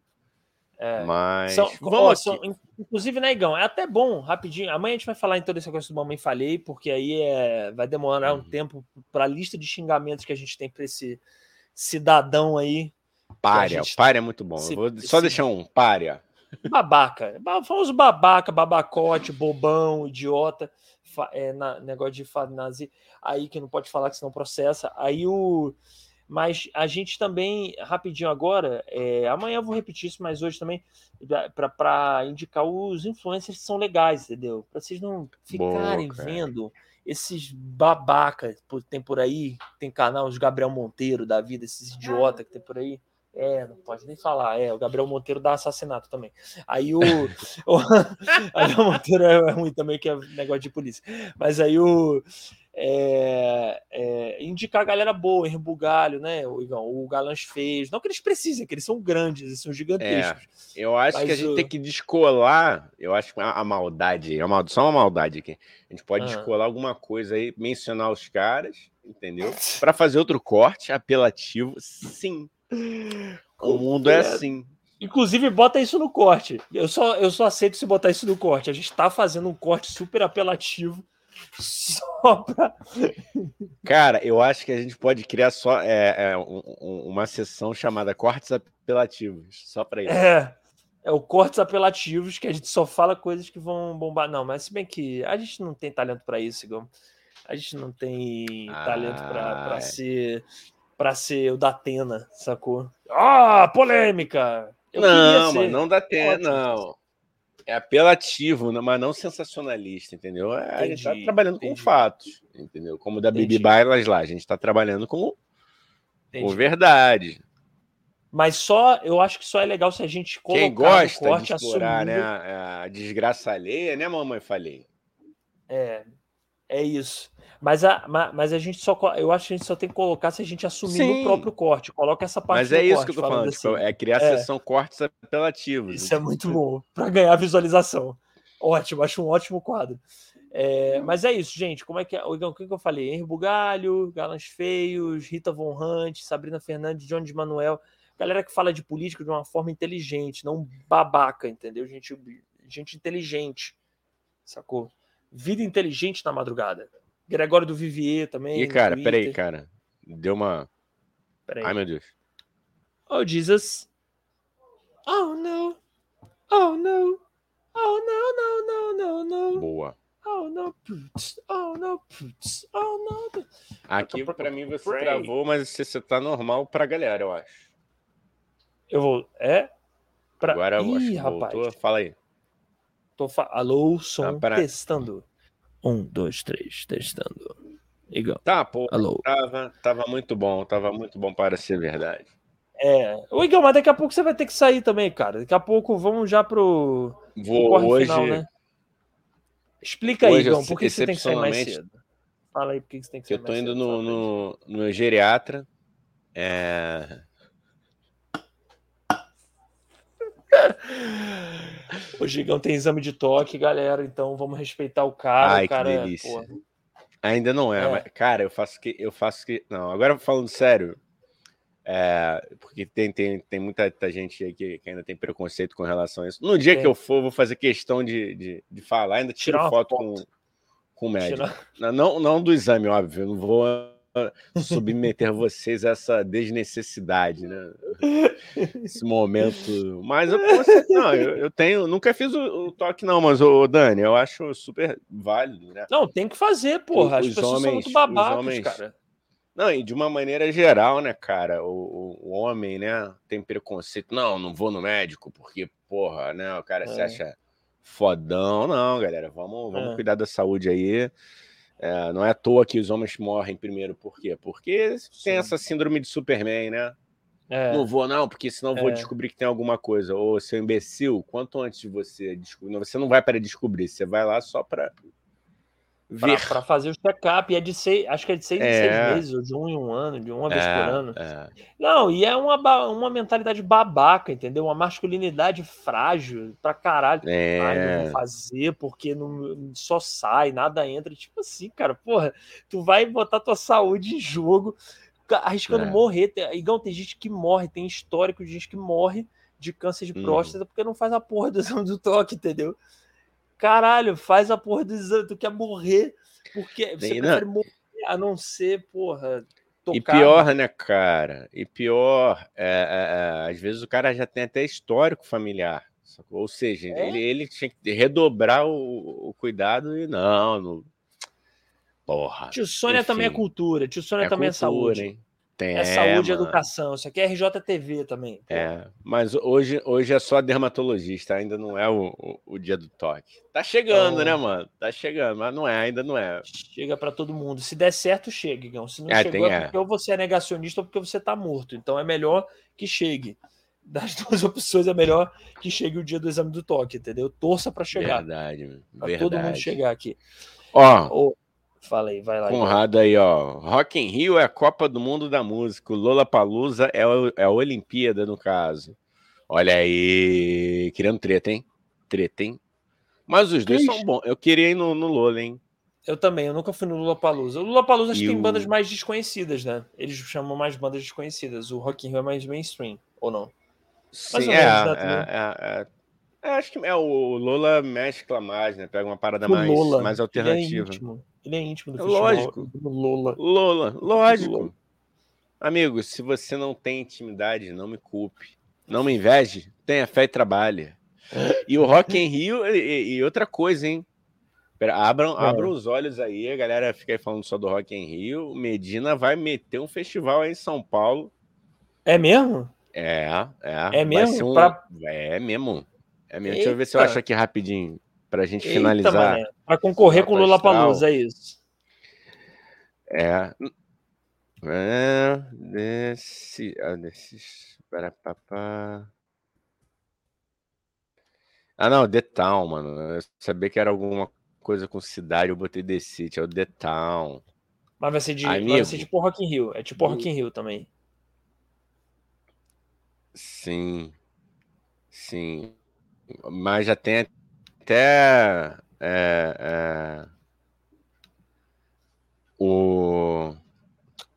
É. Mas São- vamos são- in- inclusive, né, Igão? É até bom, rapidinho. Amanhã a gente vai falar em toda essa coisa do Mamãe Falei, porque aí é, vai demorar um Uhum. tempo para a lista de xingamentos que a gente tem para esse cidadão aí. Párea, gente- párea é muito bom. eu vou só esse- deixar um párea. Babaca. Ba- Famoso babaca, babacote, bobão, idiota. é, na- negócio de nazi. Aí que não pode falar que senão processa. Aí o. Mas a gente também, rapidinho agora, é, amanhã eu vou repetir isso, mas hoje também, para indicar os influencers que são legais, entendeu? Para vocês não ficarem cara. vendo esses babacas que tem por aí, tem canal os Gabriel Monteiro da vida, esses idiota que tem por aí. É, não pode nem falar. É, o Gabriel Monteiro dá assassinato também. Aí o. o o Monteiro é ruim também, que é negócio de polícia. Mas aí o. É, é, indicar a galera boa, Henri Bugalho, né? O, Igão, o Galãs fez. Não que eles precisem, que eles são grandes, eles são gigantescos. Eu acho que a Mas gente o- tem que descolar. Eu acho que a, a maldade, a mal- só uma maldade aqui. A gente pode Ah. descolar alguma coisa aí, mencionar os caras, entendeu? Para fazer outro corte apelativo, sim. O mundo é assim. Inclusive, bota isso no corte. Eu só, eu só aceito se botar isso no corte. A gente tá fazendo um corte super apelativo só pra. Cara, eu acho que a gente pode criar só é, é, um- um- uma sessão chamada Cortes Apelativos, só para isso. É, é o cortes apelativos que a gente só fala coisas que vão bombar. Não, mas se bem que a gente não tem talento pra isso, Igor. A gente não tem talento pra pra Ah, é. ser para ser o da Atena, sacou? Ah, polêmica! Eu não, mas não dá tempo, Ótimo. não. É apelativo, mas não sensacionalista, entendeu? É, a gente tá Entendi, trabalhando com entendi. fatos, entendeu? Como da Bibi Entendi. Bailas lá, a gente tá trabalhando com, com Entendi. verdade. Mas só, eu acho que só é legal se a gente colocar Quem gosta corte de explorar né, assumindo- a, a desgraça alheia, né, mamãe? Falei. É, é isso. Mas a, ma- mas a gente só. Eu acho que a gente só tem que colocar se a gente assumir Sim. no próprio corte. Coloca essa parte Mas é isso corte, que eu tô falando. tipo, assim. é criar É. sessão cortes apelativos. Isso é muito bom. Pra ganhar visualização. Ótimo, acho um ótimo quadro. É, mas é isso, gente. Como é que é? O o que, que eu falei? Henri Bugalho, Galãs Feios, Rita Von Hunt, Sabrina Fernandes, Johnny de Manuel. Galera que fala de política de uma forma inteligente, não babaca, entendeu? Gente, gente inteligente. Sacou? Vida inteligente na madrugada. Gregório do Vivier também. E, cara, Twitter. peraí, cara. Deu uma. Peraí. Ai, meu Deus. Oh, Jesus. Oh, no. Oh, no. Oh, no, no, no, no, no. Boa. Oh, no, putz. Oh, no, putz. Oh, no. Aqui, pra mim, você Pray. travou, mas você, você tá normal pra galera, eu acho. Eu vou. É? Pra... Agora eu acho Ih, que rapaz. voltou. Fala aí. Tô fa... Alô, som Ah, testando. Um, dois, três, testando. Igual. Tá, pô. Alô. Tava, tava muito bom, tava muito bom para ser verdade. É. Ô, Igor, mas daqui a pouco você vai ter que sair também, cara. Daqui a pouco vamos já pro, pro Vou corre hoje. final, né? Explica aí, hoje, Igor, por que você tem que sair mais cedo? Fala aí por que você tem que sair Eu tô mais indo cedo. no, Fala pra gente. no, no meu geriatra. É... O Gigão tem exame de toque, galera, então vamos respeitar o cara. Ai, o cara, que delícia. porra, Ainda não é, É. mas, cara, eu faço que. Eu faço que. Não, agora falando sério. é, porque tem, tem, tem muita, gente aí que, que ainda tem preconceito com relação a isso. No dia Tem. que eu for, vou fazer questão de, de, de falar, ainda tiro Tirar foto, foto. com, com o médico. tira- Não, não do exame, óbvio. Não vou submeter vocês a essa desnecessidade, né? Esse momento. Mas eu, não, eu, eu tenho. Nunca fiz o, o toque, não, mas, ô, Dani, eu acho super válido, né? Não, tem que fazer, porra. As Os pessoas são homens- muito os babacas, homens- cara. Não, e de uma maneira geral, né, cara? O, o- o homem, né, tem preconceito. Não, não vou no médico porque, porra, né? O cara se É. acha fodão. Não, galera, vamos, vamos É. cuidar da saúde aí. É, não é à toa que os homens morrem primeiro. Por quê? Porque Sim. tem essa síndrome de Superman, né? É, Não vou, não, porque senão eu vou É. descobrir que tem alguma coisa. Ô, seu imbecil, quanto antes de você descobrir? Você não vai para descobrir, você vai lá só para ver. pra fazer o check-up. E é de seis, acho que é de seis em É. seis meses, ou de um em um ano, de uma vez É, por ano. é. Não, e é uma, uma mentalidade babaca, entendeu? Uma masculinidade frágil pra caralho. Ai, não É. vou fazer porque não, só sai, nada entra. Tipo assim, cara, porra, tu vai botar tua saúde em jogo, ca- arriscando É. morrer. Igão, tem gente que morre, tem histórico de gente que morre de câncer de Uhum. próstata porque não faz a porra do do toque, entendeu? Caralho, faz a porra do exame, tu quer morrer porque você não. prefere morrer a não ser, porra, E tocado. pior, né, cara? E pior, é, é, é, às vezes o cara já tem até histórico familiar. sacou? Ou seja, É? ele, ele tinha que redobrar o, o cuidado e não, não. Porra. Tio Sônia também é Enfim. cultura, tio Sônia é também cultura, é saúde. hein? Tem, É, saúde e educação. Isso aqui é RJTV também. pô. É, mas hoje, hoje é só dermatologista, ainda não é o, o, o dia do toque. Tá chegando, Então- né, mano? Tá chegando, mas não é, ainda não é. Chega pra todo mundo. Se der certo, chega, Igão. Se não É, chegou, tem- é é. porque ou você é negacionista ou porque você tá morto. Então é melhor que chegue. Das duas opções, é melhor que chegue o dia do exame do toque, entendeu? Torça pra chegar. Verdade, Pra verdade. todo mundo chegar aqui. Ó, Ô, fala aí, vai lá. Conrado aí, ó. Rock in Rio é a Copa do Mundo da Música. O Lola Palusa é, é a Olimpíada, no caso. Olha aí, querendo treta, hein? Treta, hein? Mas os dois são bons. Eu queria ir no, no Lola, hein? Eu também, eu nunca fui no Lula Palusa. O Lula Palusa acho que E tem o- bandas mais desconhecidas, né? Eles chamam mais bandas desconhecidas. O Rock in Rio é mais mainstream, ou não? Mais Sim, ou é, menos, né, é, é, é. É, acho que é, o Lola mescla mais, né? Pega uma parada O mais, Lola, mais Ele é alternativa. íntimo. Ele é íntimo do É festival lógico. Lola. Lola, lógico. Lola. Amigo, se você não tem intimidade, não me culpe. Não me inveje, tenha fé e trabalhe. E o Rock in Rio, e, e outra coisa, hein? Pera, abram, É. abram os olhos aí, a galera fica aí falando só do Rock in Rio. Medina vai meter um festival aí em São Paulo. É mesmo? É, é. É mesmo? um- Pra- É mesmo. É mesmo. Deixa eu ver se eu acho aqui rapidinho, pra gente Eita, finalizar. Pra concorrer com o Lula. Palusa, é isso. É. É. Desse. Ah, desses. Para. Ah, não, The Town, mano. Eu sabia que era alguma coisa com cidade, eu botei The City, é o The Town. Mas vai ser de, vai Amigo. ser tipo Rock in Rio. É tipo Rock in Rio também. Sim. Sim. Mas já tem até é, é, o.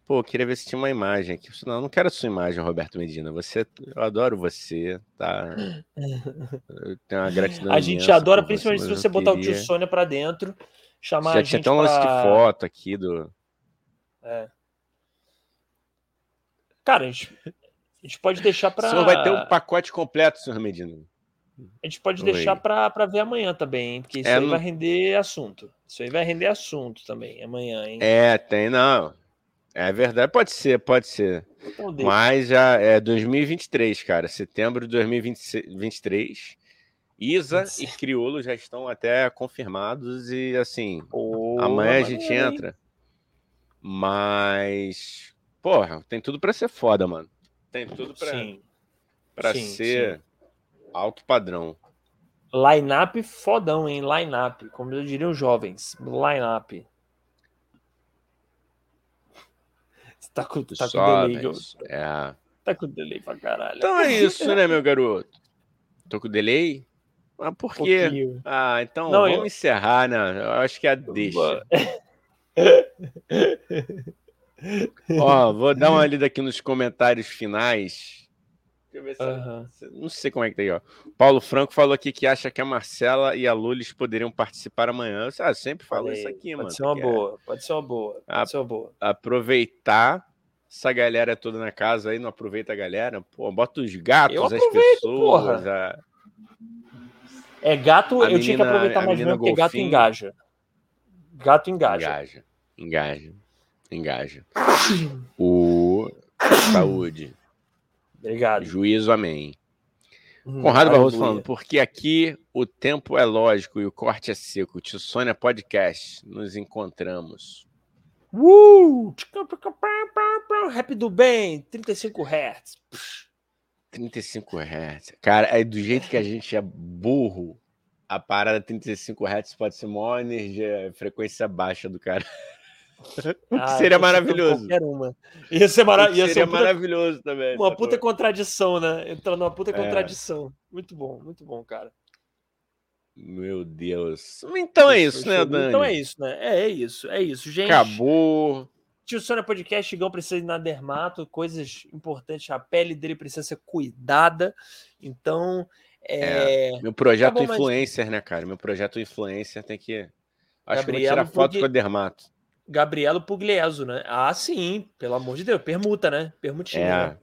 Pô, eu queria ver se tinha uma imagem aqui. Não, não quero a sua imagem, Roberto Medina. Você, eu adoro você, tá? Eu tenho uma gratidão. A gente adora, principalmente se você botar o tio queria- Sônia pra dentro, chamar Já a tinha gente até um lance pra... de foto aqui do. É. Cara, a gente, a gente pode deixar pra. O senhor vai ter um pacote completo, senhor Medina. A gente pode Oi. deixar pra, pra ver amanhã também, hein? Porque isso É, aí vai render assunto. Isso aí vai render assunto também amanhã, hein? É, tem, não. É verdade, pode ser, pode ser. Então. Mas já é 2023, cara. Setembro de 2023. Isa Vinte e e Criolo já estão até confirmados e assim, Pô, amanhã a gente hein? entra. Mas, porra, tem tudo pra ser foda, mano. Tem tudo pra, Sim. pra sim, ser alto padrão. Line-up fodão, hein? Line-up. Como eu diria os jovens. Line-up. Tá com, tá com delay. é. Tá com delay pra caralho. Então é isso, né, meu garoto? Tô com delay? Mas por quê? Pouquinho. Ah, então Não, vamos eu- encerrar, né? Eu acho que é a deixa. Ó, vou dar uma lida aqui nos comentários finais. Aham. Não sei como é que tá aí, ó. Paulo Franco falou aqui que acha que a Marcela e a Lulis poderiam participar amanhã. Ah, eu sempre falo Falei, isso aqui, pode mano. ser uma é boa, pode ser uma boa, pode ser uma boa. Aproveitar essa galera toda na casa aí, não aproveita a galera. Pô, bota os gatos, Eu as pessoas. porra. a- É gato, A eu tinha que menina- aproveitar a mais menina mesmo, porque gato engaja. Gato engaja. Engaja. Engaja. Engaja. O. Saúde. Obrigado. Juízo, amém. Hum, Conrado Barroso falando, porque aqui o tempo é lógico e o corte é seco. Tio Sônia Podcast, nos encontramos. Uh! Rap do bem, 35 Hz. 35 Hz. Cara, é do jeito que a gente é burro, a parada 35 Hz pode ser maior energia, frequência baixa do cara. O que Ah, seria chutando maravilhoso. Ia ser, mara... Que ia ser seria uma puta... maravilhoso também. uma puta contradição, né? Entrando numa puta É. contradição. Muito bom, muito bom, cara. Meu Deus. Então é isso, né. Dani? Então é isso, né? É, é isso, é isso, gente. Acabou. Tio Sônia Podcast, Igão precisa ir na dermato, coisas importantes, a pele dele precisa ser cuidada. Então, é... Meu projeto Tá bom, mas- influencer, né, cara? Meu projeto influencer tem que. Acho que eu vou tirar foto Pugli- com a Dermato. Gabrielo Puglieso, né? Ah, sim, pelo amor de Deus, permuta, né? Permutinha. É. né?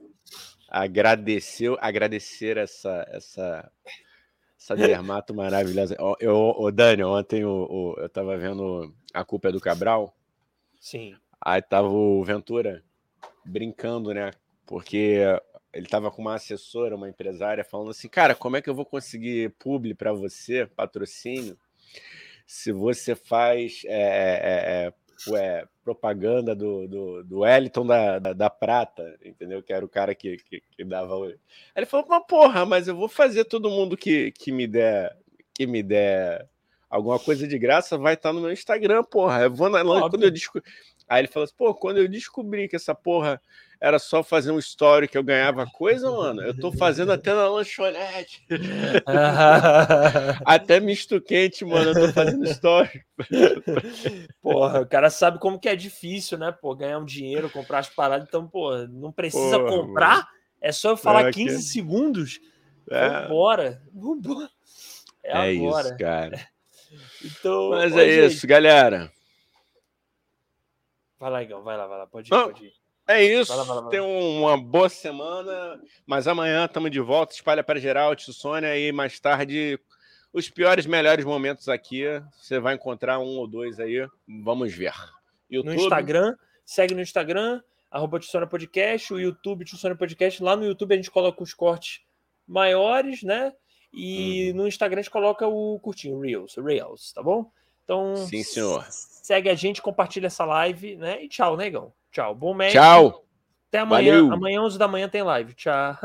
Agradeceu, agradecer essa, essa, essa dermato maravilhosa. Ó, Eu, o Dani, ontem o, o- eu tava vendo A Culpa é do Cabral, Sim. aí tava o Ventura brincando, né? Porque ele tava com uma assessora, uma empresária, falando assim, cara, como é que eu vou conseguir publi para você, patrocínio, se você faz é, é, é, é, propaganda do, do, do Wellington da, da, da Prata, entendeu? Que era o cara que, que, que dava. Aí ele falou, mas porra, mas eu vou fazer todo mundo que, que me der que me der alguma coisa de graça vai estar no meu Instagram, porra. Eu vou na Óbvio. quando eu desco... Aí ele falou assim, pô, quando eu descobri que essa porra era só fazer um story que eu ganhava coisa, mano, eu tô fazendo até na lanchonete. Até misto quente, mano, eu tô fazendo story. Porra, o cara sabe como que é difícil, né? Pô, ganhar um dinheiro, comprar as paradas. Então, pô, não precisa Porra, comprar. É só eu falar É, 15 que- segundos. É, Vambora. Vambora. É, é agora. isso, cara. Então, Mas é gente, isso, galera. Vai lá, Igão, vai lá, vai lá. Pode ir, pode ir. É isso. Vai lá, vai lá, vai lá. Tenham uma boa semana. Mas amanhã estamos de volta. Espalha para geral, tio Sônia. E mais tarde, os piores, melhores momentos aqui. Você vai encontrar um ou dois aí. Vamos ver. No YouTube, Instagram, segue no Instagram, arroba Tissona Podcast, o YouTube Tissona Podcast. Lá no YouTube a gente coloca os cortes maiores, né? E Uhum. no Instagram a gente coloca o curtinho, Reels, Reels, tá bom? Então, Sim, senhor. segue a gente, compartilha essa live, né? E tchau, negão. Tchau. Bom mês. Tchau. Até amanhã. Valeu. Amanhã, 11 da manhã, tem live. Tchau.